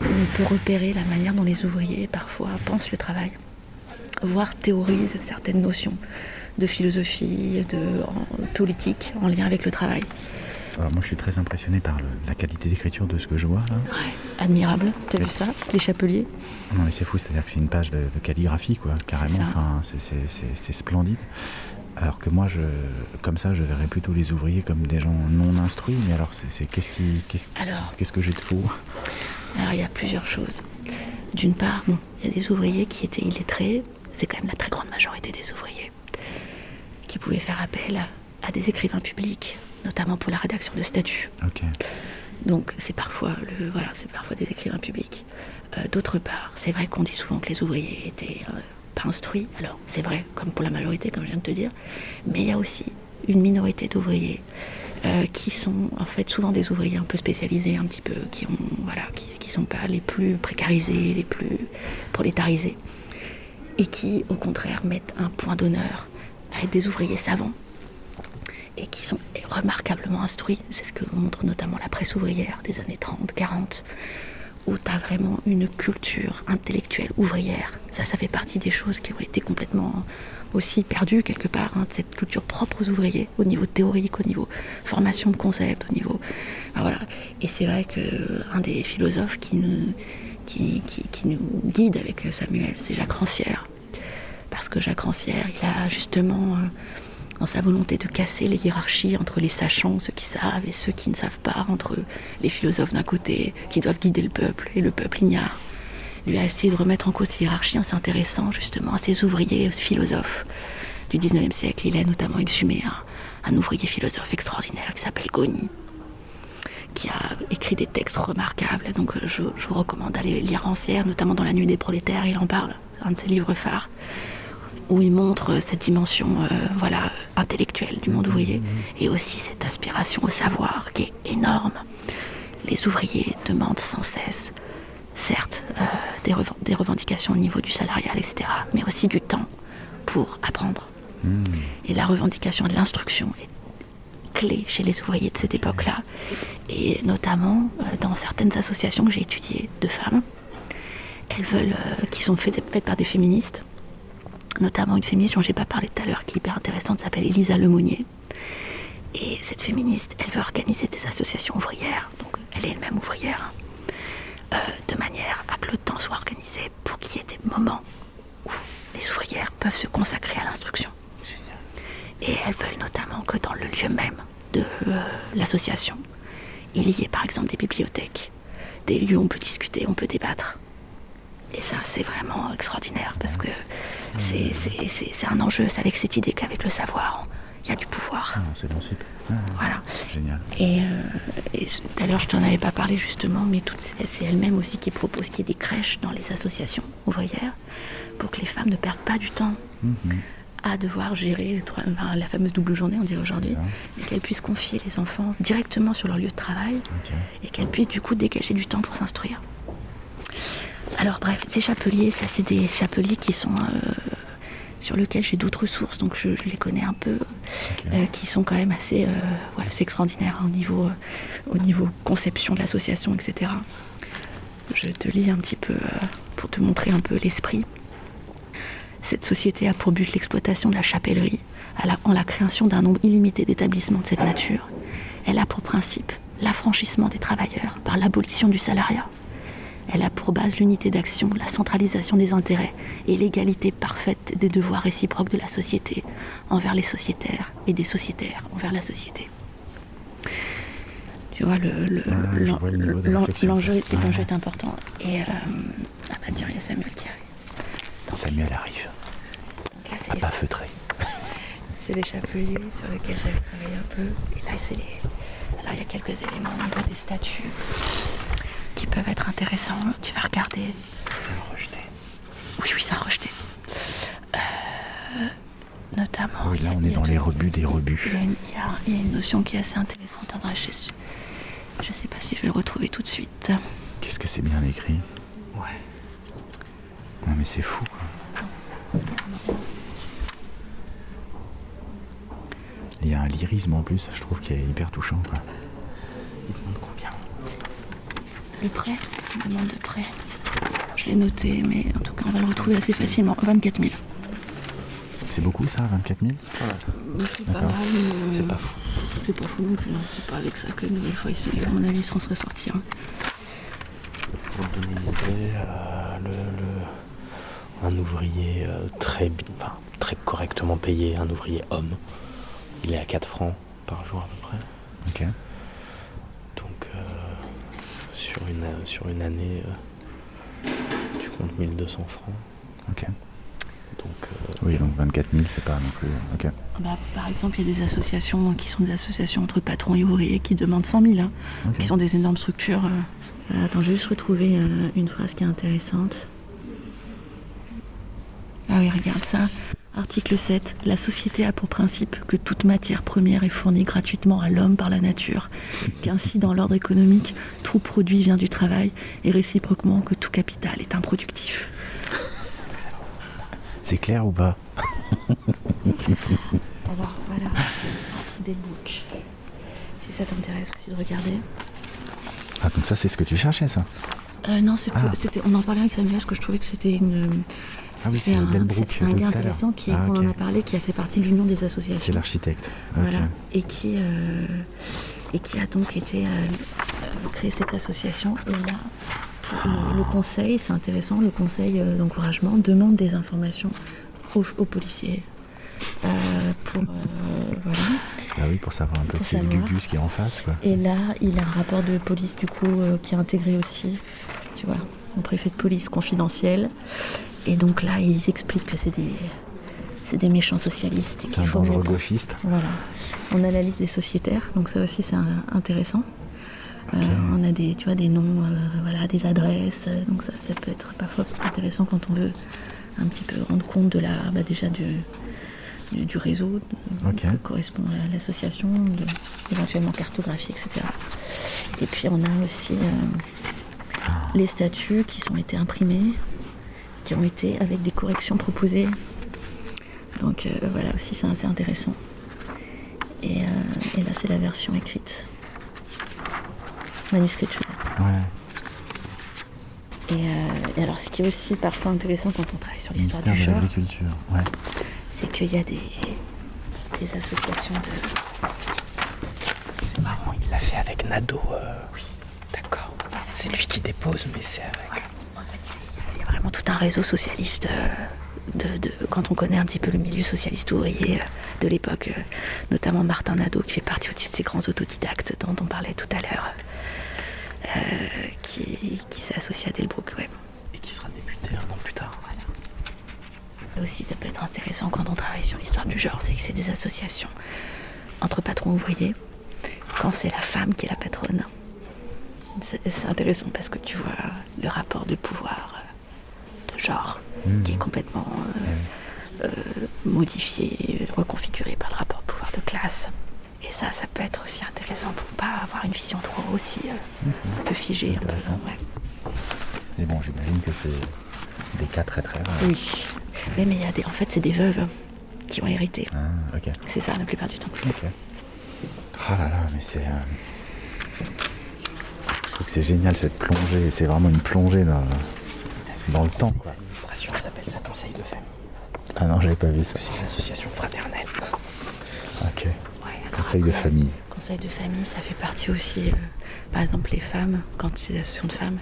où on peut repérer la manière dont les ouvriers parfois pensent le travail, voire théorisent certaines notions de philosophie, de politique en lien avec le travail. Alors moi je suis très impressionné par le- la qualité d'écriture de ce que je vois là. Admirable, t'as vu ça Les chapeliers? Non mais c'est fou, c'est-à-dire que c'est une page de, de calligraphie quoi, carrément. Enfin, c'est- splendide. Alors que moi, je, comme ça, je verrais plutôt les ouvriers comme des gens non instruits. Mais alors, c'est qu'est-ce qui, qu'est-ce que j'ai de faux? Alors il y a plusieurs choses. D'une part, bon, il y a des ouvriers qui étaient illettrés, c'est quand même la très grande majorité des ouvriers, qui pouvaient faire appel à, à des écrivains publics, notamment pour la rédaction de statuts. Donc c'est parfois le voilà, c'est parfois des écrivains publics. Euh, D'autre part, c'est vrai qu'on dit souvent que les ouvriers étaient euh, pas instruits. Alors c'est vrai, comme pour la majorité, comme je viens de te dire, mais il y a aussi une minorité d'ouvriers euh, qui sont en fait souvent des ouvriers un peu spécialisés, un petit peu, qui ont voilà, qui, qui sont pas les plus précarisés, les plus prolétarisés, et qui au contraire mettent un point d'honneur à être des ouvriers savants et qui sont remarquablement instruits. C'est ce que montre notamment la presse ouvrière des années 30, 40, où tu as vraiment une culture intellectuelle ouvrière. Ça, ça fait partie des choses qui ont été complètement aussi perdues quelque part, hein, de cette culture propre aux ouvriers, au niveau théorique, au niveau formation de concept, au niveau... Voilà. Et c'est vrai qu'un des philosophes qui nous guide avec Samuel, c'est Jacques Rancière. Parce que Jacques Rancière, il a justement... euh, dans sa volonté de casser les hiérarchies entre les sachants, ceux qui savent, et ceux qui ne savent pas, entre les philosophes d'un côté, qui doivent guider le peuple, et le peuple ignare. Lui a essayé de remettre en cause ces hiérarchies en s'intéressant justement à ces ouvriers philosophes du 19e siècle. Il a notamment exhumé un, un ouvrier philosophe extraordinaire qui s'appelle Goni, qui a écrit des textes remarquables. Donc euh, je, vous recommande d'aller lire Rancière, notamment dans La Nuit des prolétaires, il en parle, un de ses livres phares où il montre euh, cette dimension euh, voilà, intellectuelle du monde ouvrier et aussi cette aspiration au savoir qui est énorme. Les ouvriers demandent sans cesse, certes, euh, des, reven- des revendications au niveau du salarial, etc., mais aussi du temps pour apprendre. Hmm. Et la revendication de l'instruction est clé chez les ouvriers de cette époque-là, et notamment euh, dans certaines associations que j'ai étudiées de femmes, elles veulent, qui sont faites, faites par des féministes, notamment une féministe dont j'ai pas parlé tout à l'heure, qui est hyper intéressante, s'appelle Elisa Lemonnier. Et cette féministe, elle veut organiser des associations ouvrières, donc elle est elle-même ouvrière, euh, de manière à que le temps soit organisé pour qu'il y ait des moments où les ouvrières peuvent se consacrer à l'instruction. Et elles veulent notamment que dans le lieu même de euh, l'association, il y ait par exemple des bibliothèques, des lieux où on peut discuter, on peut débattre. Et ça, c'est vraiment extraordinaire parce que c'est- un enjeu. C'est avec cette idée qu'avec le savoir, il y a du pouvoir. Ah, c'est bon, Ah, Voilà. Génial. Et, euh, tout à l'heure, je t'en avais pas parlé justement, mais c'est elle-même aussi qui propose qu'il y ait des crèches dans les associations ouvrières pour que les femmes ne perdent pas du temps Mhm. à devoir gérer trois- enfin, la fameuse double journée, on dirait aujourd'hui, et qu'elles puissent confier les enfants directement sur leur lieu de travail et qu'elles puissent du coup dégager du temps pour s'instruire. Alors bref, ces chapeliers, ça c'est des chapeliers qui sont euh, sur lesquels j'ai d'autres sources, donc je, je les connais un peu, euh, qui sont quand même assez, euh, voilà, c'est extraordinaire hein, au niveau, euh, au niveau conception de l'association, etc. Je te lis un petit peu pour te montrer un peu l'esprit. Cette société a pour but l'exploitation de la chapellerie la- en la création d'un nombre illimité d'établissements de cette nature. Elle a pour principe l'affranchissement des travailleurs par l'abolition du salariat. Elle a pour base l'unité d'action, la centralisation des intérêts et l'égalité parfaite des devoirs réciproques de la société envers les sociétaires et des sociétaires envers la société. Tu vois, le- le- l'enjeu est, l'enjeu Ouais. est important. Et euh, ah bah tiens, il y a Samuel qui arrive. Donc, Samuel arrive. donc là, c'est pas feutrer. (laughs) c'est les chapeliers sur lesquels j'avais travaillé un peu. Et là, c'est les. Alors, il y a quelques éléments au niveau des statuts qui peuvent être intéressants. Tu vas regarder. C'est un rejeté. Oui, oui, ça a rejeté. Euh, notamment. Oui, là, on est dans les rebuts des rebuts. Il y, a une, il y a- il y a une notion qui est assez intéressante. Attends, je, je sais pas si je vais le retrouver tout de suite. Qu'est-ce que c'est bien écrit Ouais. Non, mais c'est fou, quoi. Il y a un lyrisme en plus, je trouve, qui est hyper touchant, quoi. Il demande combien Le prêt demande de prêt. Je l'ai noté, mais en tout cas, on va le retrouver assez facilement. 24 000. C'est beaucoup, ça, 24 000 C'est pas mal, mais, C'est euh, pas fou. C'est pas fou non plus. hein. C'est pas avec ça que une nouvelle fois, ils sont, à mon avis, ils s'en seraient sortis. hein. Pour te donner une idée, euh, le, le- un ouvrier euh, très, enfin, très correctement payé, un ouvrier homme, il est à 4 francs par jour à peu près. Ok. Sur, une, euh, sur une année, euh, tu comptes 1200 francs. Ok. Donc euh, Oui, donc 24 000, c'est pas non plus. Ok. Bah, par exemple, il y a des associations qui sont des associations entre patrons et ouvriers qui demandent 100 000, hein, qui sont des énormes structures. attends, je vais juste retrouver euh, une phrase qui est intéressante. Ah oui, regarde ça. Article 7. La société a pour principe que toute matière première est fournie gratuitement à l'homme par la nature, (laughs) qu'ainsi dans l'ordre économique, tout produit vient du travail, et réciproquement que tout capital est improductif. C'est clair ou pas? (laughs) Alors voilà, des books. Si ça t'intéresse aussi de regarder. Ah, donc ça, c'est ce que tu cherchais, ça? Euh, non, c'est Ah. on en parlait avec Samuel parce que je trouvais que c'était une. Ah oui, c'est un, gars intéressant qui, Ah, on en a parlé, qui a fait partie de l'union des associations. C'est l'architecte. Voilà. Et qui, euh, et qui a donc été euh, créé cette association. Et là, pour le, le conseil, c'est intéressant, le conseil euh, d'encouragement demande des informations aux, aux policiers. euh, pour voilà. Ah oui, pour savoir un peu qui est le. Gugus qui est en face, quoi. Et là, il a un rapport de police du coup qui est intégré aussi, tu vois, au préfet de police confidentiel. Et donc là, ils expliquent que c'est des, c'est des méchants socialistes. C'est un dangereux gauchiste. Voilà. On a la liste des sociétaires, donc ça aussi c'est intéressant. Euh, on a des, tu vois, des noms, euh, voilà, des adresses. Donc ça, ça peut être parfois intéressant quand on veut un petit peu rendre compte de la, bah, déjà du, du, du réseau de- Ok. que correspond à l'association, éventuellement cartographier, etc. Et puis on a aussi euh, les statuts qui sont été imprimés, qui ont été avec des corrections proposées. Donc euh, voilà aussi c'est assez intéressant. Et, euh, et là c'est la version écrite. Manuscrit, je veux dire. Ouais. Et, euh, et alors ce qui est aussi parfois intéressant quand on travaille sur l'histoire du de l'Agriculture. Ouais. c'est qu'il y a des, des associations de, c'est marrant, il l'a fait avec Nado. oui, d'accord. C'est lui qui dépose, mais c'est avec fait, c'est- il y a vraiment tout un réseau socialiste. euh, De, de- quand on connaît un petit peu le milieu socialiste ouvrier euh, de l'époque, euh, notamment Martin Nadeau, qui fait partie aussi de ces grands autodidactes dont on parlait tout à l'heure, euh, qui, qui s'est associé à Delbrook. Ouais. Et qui sera député un an plus tard. Aussi, ça peut être intéressant quand on travaille sur l'histoire du genre, c'est que c'est des associations entre patrons ouvriers, quand c'est la femme qui est la patronne. C'est intéressant parce que tu vois le rapport de pouvoir de genre qui est complètement euh, euh, modifié, reconfiguré par le rapport de pouvoir de classe. Et ça, ça peut être aussi intéressant pour pas avoir une vision trop aussi euh, un peu figée. un peu, ouais. Mais bon, j'imagine que c'est des cas très très rares. Oui. Mais, mais il y a des, en fait, c'est des veuves qui ont hérité. Ah. C'est ça la plupart du temps. Ok. Ah là là, mais c'est. Je trouve que c'est génial cette plongée. C'est vraiment une plongée dans, dans le temps. Quoi. L'administration s'appelle ça conseil de famille. Ah non, j'avais pas vu ça. C'est une association fraternelle. Ok. Ouais, Conseil de famille. Conseil de famille, ça fait partie aussi. euh, par exemple, les femmes, quand c'est des associations de femmes,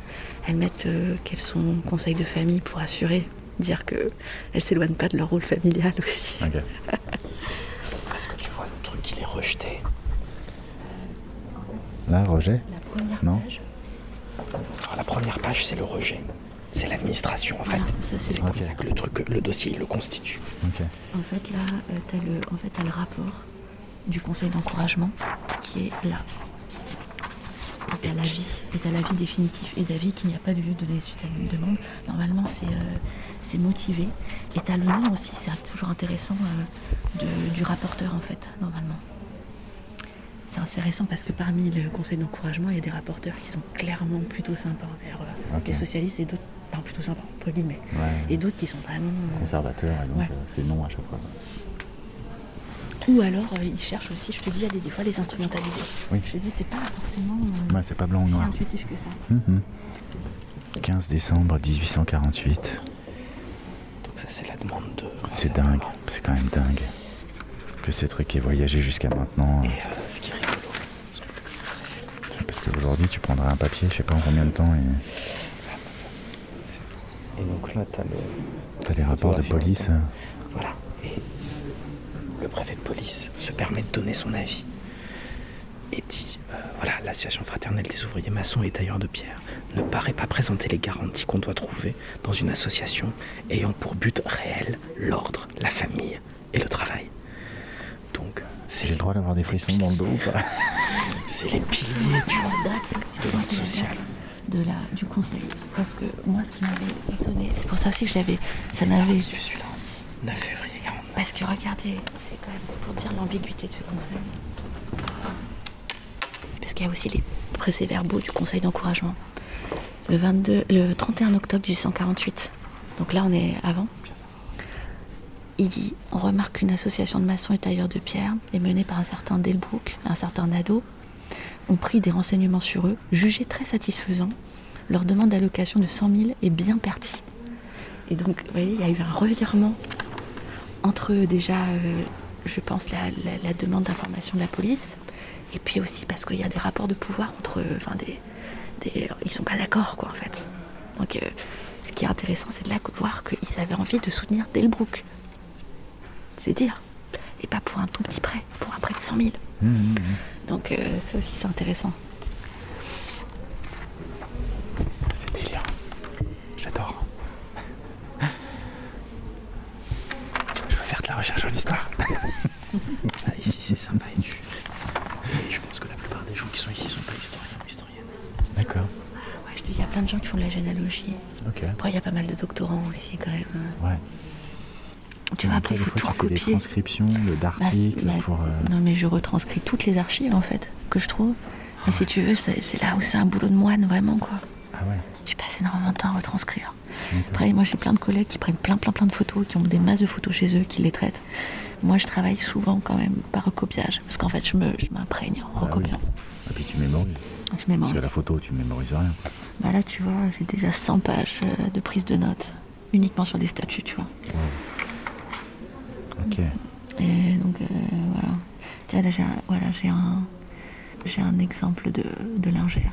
elles mettent euh, qu'elles sont conseil de famille pour assurer, dire que elles s'éloignent pas de leur rôle familial aussi. Ok. (laughs) Est-ce que tu vois le truc qu'il est rejeté Là, Roger La première Non. page, Alors, La première page, c'est le rejet. C'est l'administration, en Voilà, fait. c'est comme ça que le truc, le dossier, il le constitue. En fait, là, euh, t'as le, en fait, t'as le rapport du conseil d'encouragement qui est là. Et t'as l'avis, et t'as l'avis définitif et d'avis qu'il n'y a pas de lieu de donner suite à une demande. Normalement, c'est euh, c'est motivé. Et t'as le nom aussi, c'est toujours intéressant euh, de- du rapporteur en fait, normalement. C'est intéressant parce que parmi le conseil d'encouragement, il y a des rapporteurs qui sont clairement plutôt sympas envers les socialistes et d'autres, enfin plutôt sympas entre guillemets, Ouais. et d'autres qui sont vraiment euh, Conservateur, et donc Ouais. euh, c'est non à chaque fois. Ou alors euh, ils cherchent aussi, je te dis, à des, des fois les instrumentaliser. Oui. Je te dis, c'est pas forcément euh, Ouais, c'est pas blanc ou noir. intuitif que ça. Mhm. 15 décembre 1848. Donc ça, c'est la demande de... C'est dingue. C'est quand même dingue. Que ces trucs aient voyagé jusqu'à maintenant. Et euh, ce qui est rigolo, Parce qu'aujourd'hui, tu prendrais un papier, je sais pas en combien de temps, et et donc là, t'as le... t'as les rapports de police. Voilà. Et le préfet de police se permet de donner son avis et dit euh, voilà, l'association fraternelle des ouvriers maçons et tailleurs de pierre ne paraît pas présenter les garanties qu'on doit trouver dans une association ayant pour but réel l'ordre, la famille et le travail. Donc, c'est J'ai le droit d'avoir des frissons dans le dos ou pas? (laughs) C'est les piliers du de l'ordre social. De la, du conseil. Parce que moi, ce qui m'avait étonné, c'est pour ça aussi que je l'avais. Ça m'avait. Je suis là. 9 février 49. Parce que regardez, c'est quand même c'est pour dire l'ambiguïté de ce conseil. Parce qu'il y a aussi les procès-verbaux du conseil d'encouragement. Le, 22, le 31 octobre 1848, donc là on est avant, il dit On remarque qu'une association de maçons et tailleurs de pierre est menée par un certain Delbrook, un certain Nadeau, ont pris des renseignements sur eux, jugés très satisfaisants. Leur demande d'allocation de 100 000 est bien partie. Et donc, vous voyez, il y a eu un revirement entre déjà, euh, je pense, la, demande d'information de la police, et puis aussi parce qu'il y a des rapports de pouvoir entre, euh, enfin, des, ils sont pas d'accord, quoi, en fait. Donc, euh, ce qui est intéressant, c'est de là voir qu'ils avaient envie de soutenir Delbrook. C'est dire. Et pas pour un tout petit prêt, pour un prêt de 100 000. Mhm. Donc, euh, ça aussi, c'est intéressant. C'est délire. J'adore. Je veux faire de la recherche en histoire. (laughs) Ah, ici, c'est sympa et tu. Et je pense que la plupart des gens qui sont ici sont pas historiens ou historiennes. D'accord. Ouais, je dis, il y a plein de gens qui font de la généalogie. Ok. Après, il y a pas mal de doctorants aussi, quand même. Ouais. Tu vois, après, il des faut tout des transcriptions Bah, d'articles bah, pour. euh, Non, mais je retranscris toutes les archives, en fait, que je trouve. Et si tu veux, c'est là où c'est un boulot de moine, vraiment, quoi. Ah ouais. Tu passes énormément de temps à retranscrire. Après, moi, j'ai plein de collègues qui prennent plein, plein, plein de photos, qui ont des masses de photos chez eux, qui les traitent. Moi, je travaille souvent, quand même, par recopiage. Parce qu'en fait, je me- je m'imprègne en Ah oui. recopiant. Et puis tu mémorises. Je Parce mémorise. que la photo, tu mémorises rien. Bah là, tu vois, j'ai déjà 100 pages euh, de prise de notes, uniquement sur des statuts, tu vois. Ok. Et donc, euh, voilà. Tiens, là, j'ai un, voilà, j'ai un, j'ai un exemple de, de lingère.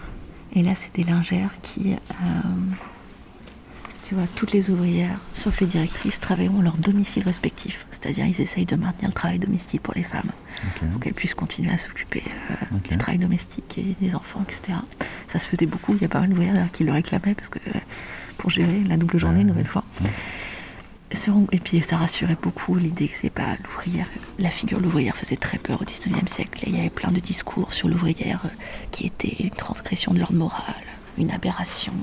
Et là, c'est des lingères qui, euh, tu vois, toutes les ouvrières, sauf les directrices, travailleront à leur domicile respectif. C'est-à-dire, ils essayent de maintenir le travail domestique pour les femmes. Ok. Il faut qu'elles puissent continuer à s'occuper euh, du travail domestique et des enfants, etc. Ça se faisait beaucoup. Il y a pas mal d'ouvrières qui le réclamaient parce que pour gérer la double journée, une nouvelle fois. Et puis ça rassurait beaucoup l'idée que c'est pas l'ouvrière. La figure de l'ouvrière faisait très peur au 19e siècle. Et il y avait plein de discours sur l'ouvrière euh, qui étaient une transgression de l'ordre moral, une aberration,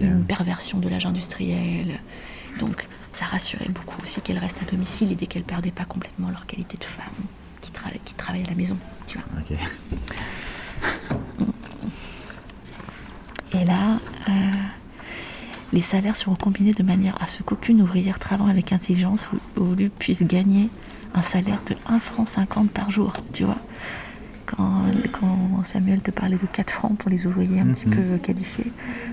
une perversion de l'âge industriel. Donc ça rassurait beaucoup aussi qu'elle reste à domicile, l'idée qu'elle perdait pas complètement leur qualité de femme qui, tra- qui travaille à la maison, tu vois. Et là, euh, les salaires seront combinés de manière à ce qu'aucune ouvrière travaillant avec intelligence ou, ou lui puisse gagner un salaire de 1 franc 50 par jour, tu vois. Quand, quand Samuel te parlait de 4 francs pour les ouvriers un petit Mhm. peu qualifiés,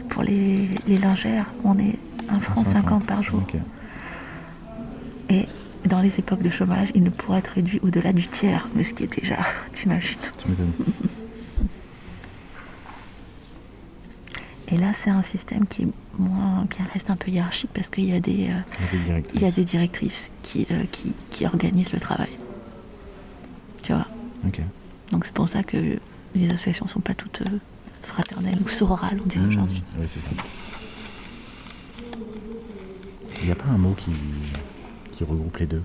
pour les, les lingères, on est 1 franc 50 par jour. Et dans les époques de chômage, il ne pourra être réduit au-delà du tiers de ce qui est déjà, (laughs) t'imagines. Tu me donnes. Et là, c'est un système qui est moins, qui reste un peu hiérarchique parce qu'il y a des, euh, y a des directrices. qui, euh, qui, qui organisent le travail. Tu vois. Donc c'est pour ça que les associations sont pas toutes euh, fraternelles ou sororales, on dirait Mmh. aujourd'hui. Oui, c'est ça. Il n'y a pas un mot qui, qui regroupe les deux?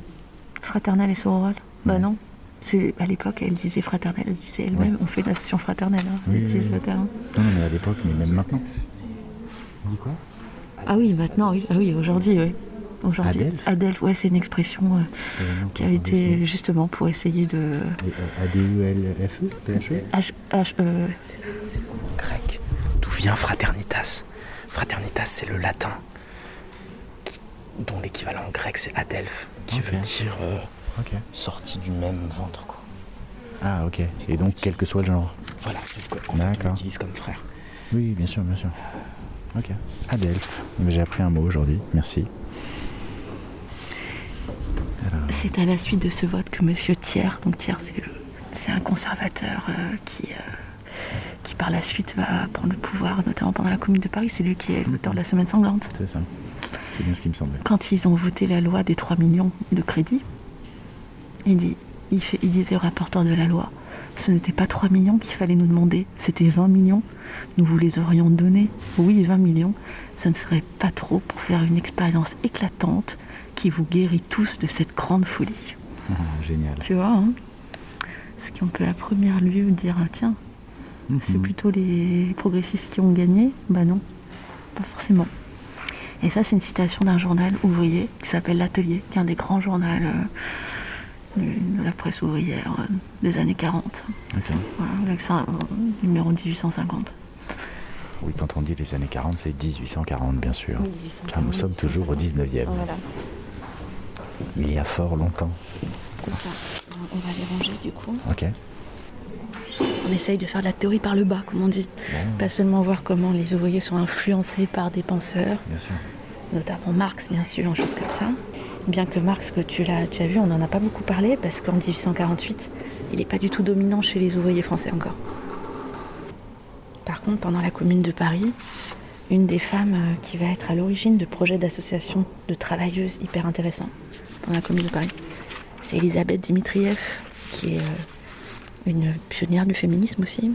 Fraternelle et sororale Bah Ouais. non. C'est, à l'époque, elle disait fraternelle, elle disait elle-même, Ouais. on fait une association fraternelle. hein. Oui, Elle oui, disait oui. ce terme. Non, non, mais à l'époque, mais même maintenant. On dit quoi? Ah oui, maintenant, oui, ah oui aujourd'hui, oui. Aujourd'hui. Adelph Adelph, ouais, c'est une expression euh, qui a été justement pour essayer de. A-D-U-L-F-E T-H-E H, H, euh, C'est le, mot grec. D'où vient fraternitas? Fraternitas, c'est le latin, qui- dont l'équivalent grec c'est adelph, qui veut dire euh, Ok. sorti du même ventre. Quoi. Ah, ok. Et donc, quel que soit le genre Voilà, sauf que, en fait, on D'accord. l'utilise comme frère. Oui, bien sûr, bien sûr. Ok. Adelph. J'ai appris un mot aujourd'hui. Merci. Alors, C'est à la suite de ce vote que Monsieur Thiers, donc Thiers, c'est, un conservateur euh, qui, euh, qui par la suite va prendre le pouvoir, notamment pendant la Commune de Paris. C'est lui qui est l'auteur de la Semaine sanglante. c'est ça. C'est bien ce qui me semblait. Quand ils ont voté la loi des 3 millions de crédits, il, dit, il, fait- il disait au rapporteur de la loi, ce n'était pas 3 millions qu'il fallait nous demander, c'était 20 millions. Nous vous les aurions donnés. Oui, 20 millions. Ce ne serait pas trop pour faire une expérience éclatante qui vous guérit tous de cette grande folie. Ah, génial. Tu vois, hein Ce qu'on peut à première lieu dire, ah, tiens, c'est Mhm. plutôt les progressistes qui ont gagné Bah non, pas forcément. Et ça, c'est une citation d'un journal ouvrier qui s'appelle L'Atelier, qui est un des grands journaux euh, de la presse ouvrière euh, des années 40. Ok. Voilà, avec ça, euh, numéro 1850. Oui, quand on dit les années 40, c'est 1840, bien sûr. Car nous sommes toujours au 19e. Voilà, Il y a fort longtemps. c'est ça. On va les ranger du coup. Ok. On essaye de faire de la théorie par le bas, comme on dit. Bon, Pas seulement voir comment les ouvriers sont influencés par des penseurs, bien sûr. notamment Marx, bien sûr, en choses comme ça. Bien que Marx, que tu as vu, on n'en a pas beaucoup parlé parce qu'en 1848, il n'est pas du tout dominant chez les ouvriers français encore. Par contre, pendant la Commune de Paris, une des femmes euh, qui va être à l'origine de projets d'association de travailleuses hyper intéressants pendant la Commune de Paris, c'est Elisabeth Dimitrieff, qui est euh, une pionnière du féminisme aussi,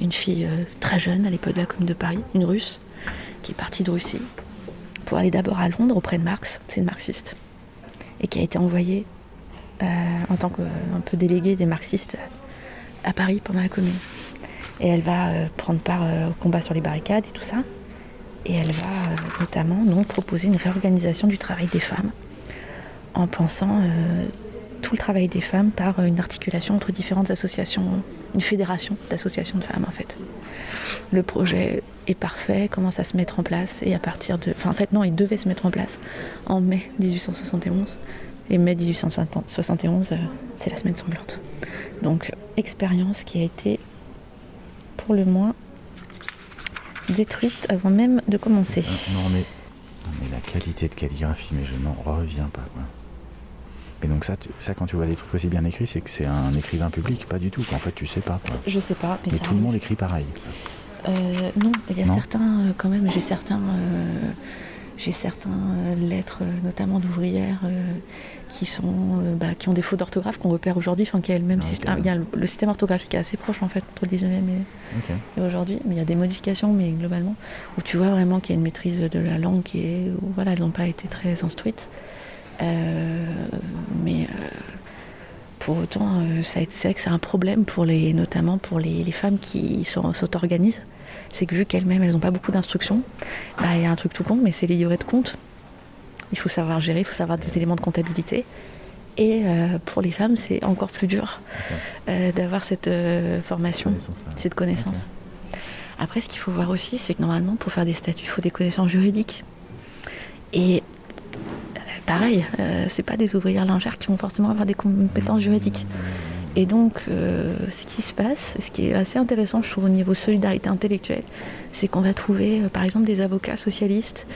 une fille euh, très jeune à l'époque de la Commune de Paris, une russe, qui est partie de Russie pour aller d'abord à Londres auprès de Marx, c'est une marxiste, et qui a été envoyée euh, en tant qu'un peu déléguée des marxistes à Paris pendant la Commune. Et elle va euh, prendre part euh, au combat sur les barricades et tout ça. Et elle va euh, notamment donc, proposer une réorganisation du travail des femmes en pensant tout le travail des femmes par une articulation entre différentes associations, une fédération d'associations de femmes en fait. Le projet est parfait, commence à se mettre en place et à partir de... Enfin en fait non, il devait se mettre en place en mai 1871. Et mai 1871, euh, c'est la semaine sanglante. Donc expérience qui a été pour le moins détruite avant même de commencer. Euh, Non, mais, non, mais la qualité de calligraphie, mais je n'en reviens pas. Quoi. Et donc ça, tu- ça, quand tu vois des trucs aussi bien écrits, c'est que c'est un écrivain public, pas du tout. qu'en fait, tu sais pas. Quoi. Je sais pas, mais, Mais tout le monde écrit pareil. Euh, non, il y a Non certains, euh, quand même, j'ai certains, euh, j'ai certaines lettres, notamment d'ouvrières, qui, sont, bah, qui ont des fautes d'orthographe qu'on repère aujourd'hui. Enfin, le même Ah, système. ok. il y a le, le système orthographique est assez proche en fait entre le 19e et, aujourd'hui, mais il y a des modifications, mais globalement, où tu vois vraiment qu'il y a une maîtrise de la langue qui est, où, voilà, elles n'ont pas été très instruites. Mais pour autant, euh, c'est vrai que c'est un problème pour les, notamment pour les, les femmes qui s'auto-organisent. C'est que vu qu'elles-mêmes, elles n'ont pas beaucoup d'instructions, bah, il y a un truc tout con, mais c'est les livrets de compte. Il faut savoir gérer, il faut savoir des éléments de comptabilité. Et euh, pour les femmes, c'est encore plus dur euh, d'avoir cette euh, formation cette connaissance. Après, ce qu'il faut voir aussi, c'est que normalement, pour faire des statuts, il faut des connaissances juridiques. Et pareil, c'est pas des ouvrières lingères qui vont forcément avoir des compétences juridiques. Et donc, euh, ce qui se passe, ce qui est assez intéressant, je trouve, au niveau solidarité intellectuelle, c'est qu'on va trouver, euh, par exemple, des avocats socialistes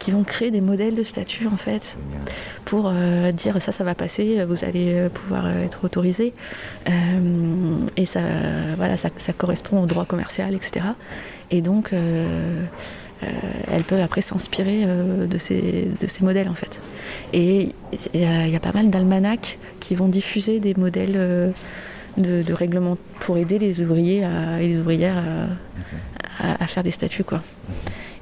qui vont créer des modèles de statut, en fait, pour euh, dire ça, ça va passer, vous allez pouvoir être autorisé. Et ça, voilà, ça correspond au droit commercial, etc. Et donc, euh, euh, elles peuvent après s'inspirer euh, de, ces, de ces modèles, en fait. Et il y, a- il y a pas mal d'almanachs qui vont diffuser des modèles euh, de, de règlement pour aider les ouvriers à- et les ouvrières à, à- à faire des statuts, quoi.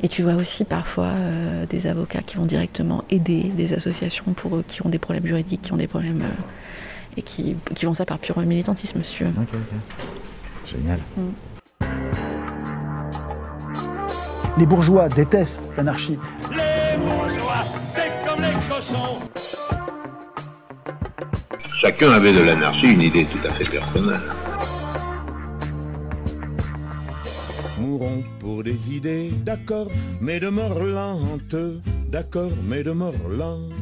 Et tu vois aussi parfois euh, des avocats qui vont directement aider des associations pour eux qui ont des problèmes juridiques, qui ont des problèmes euh, et qui, qui font ça par pur militantisme, si tu veux. Ok, ok. Génial. Les bourgeois détestent l'anarchie. Chacun avait de l'anarchie une idée tout à fait personnelle. Mourons pour des idées, d'accord, mais de mort lente, d'accord, mais de mort lente.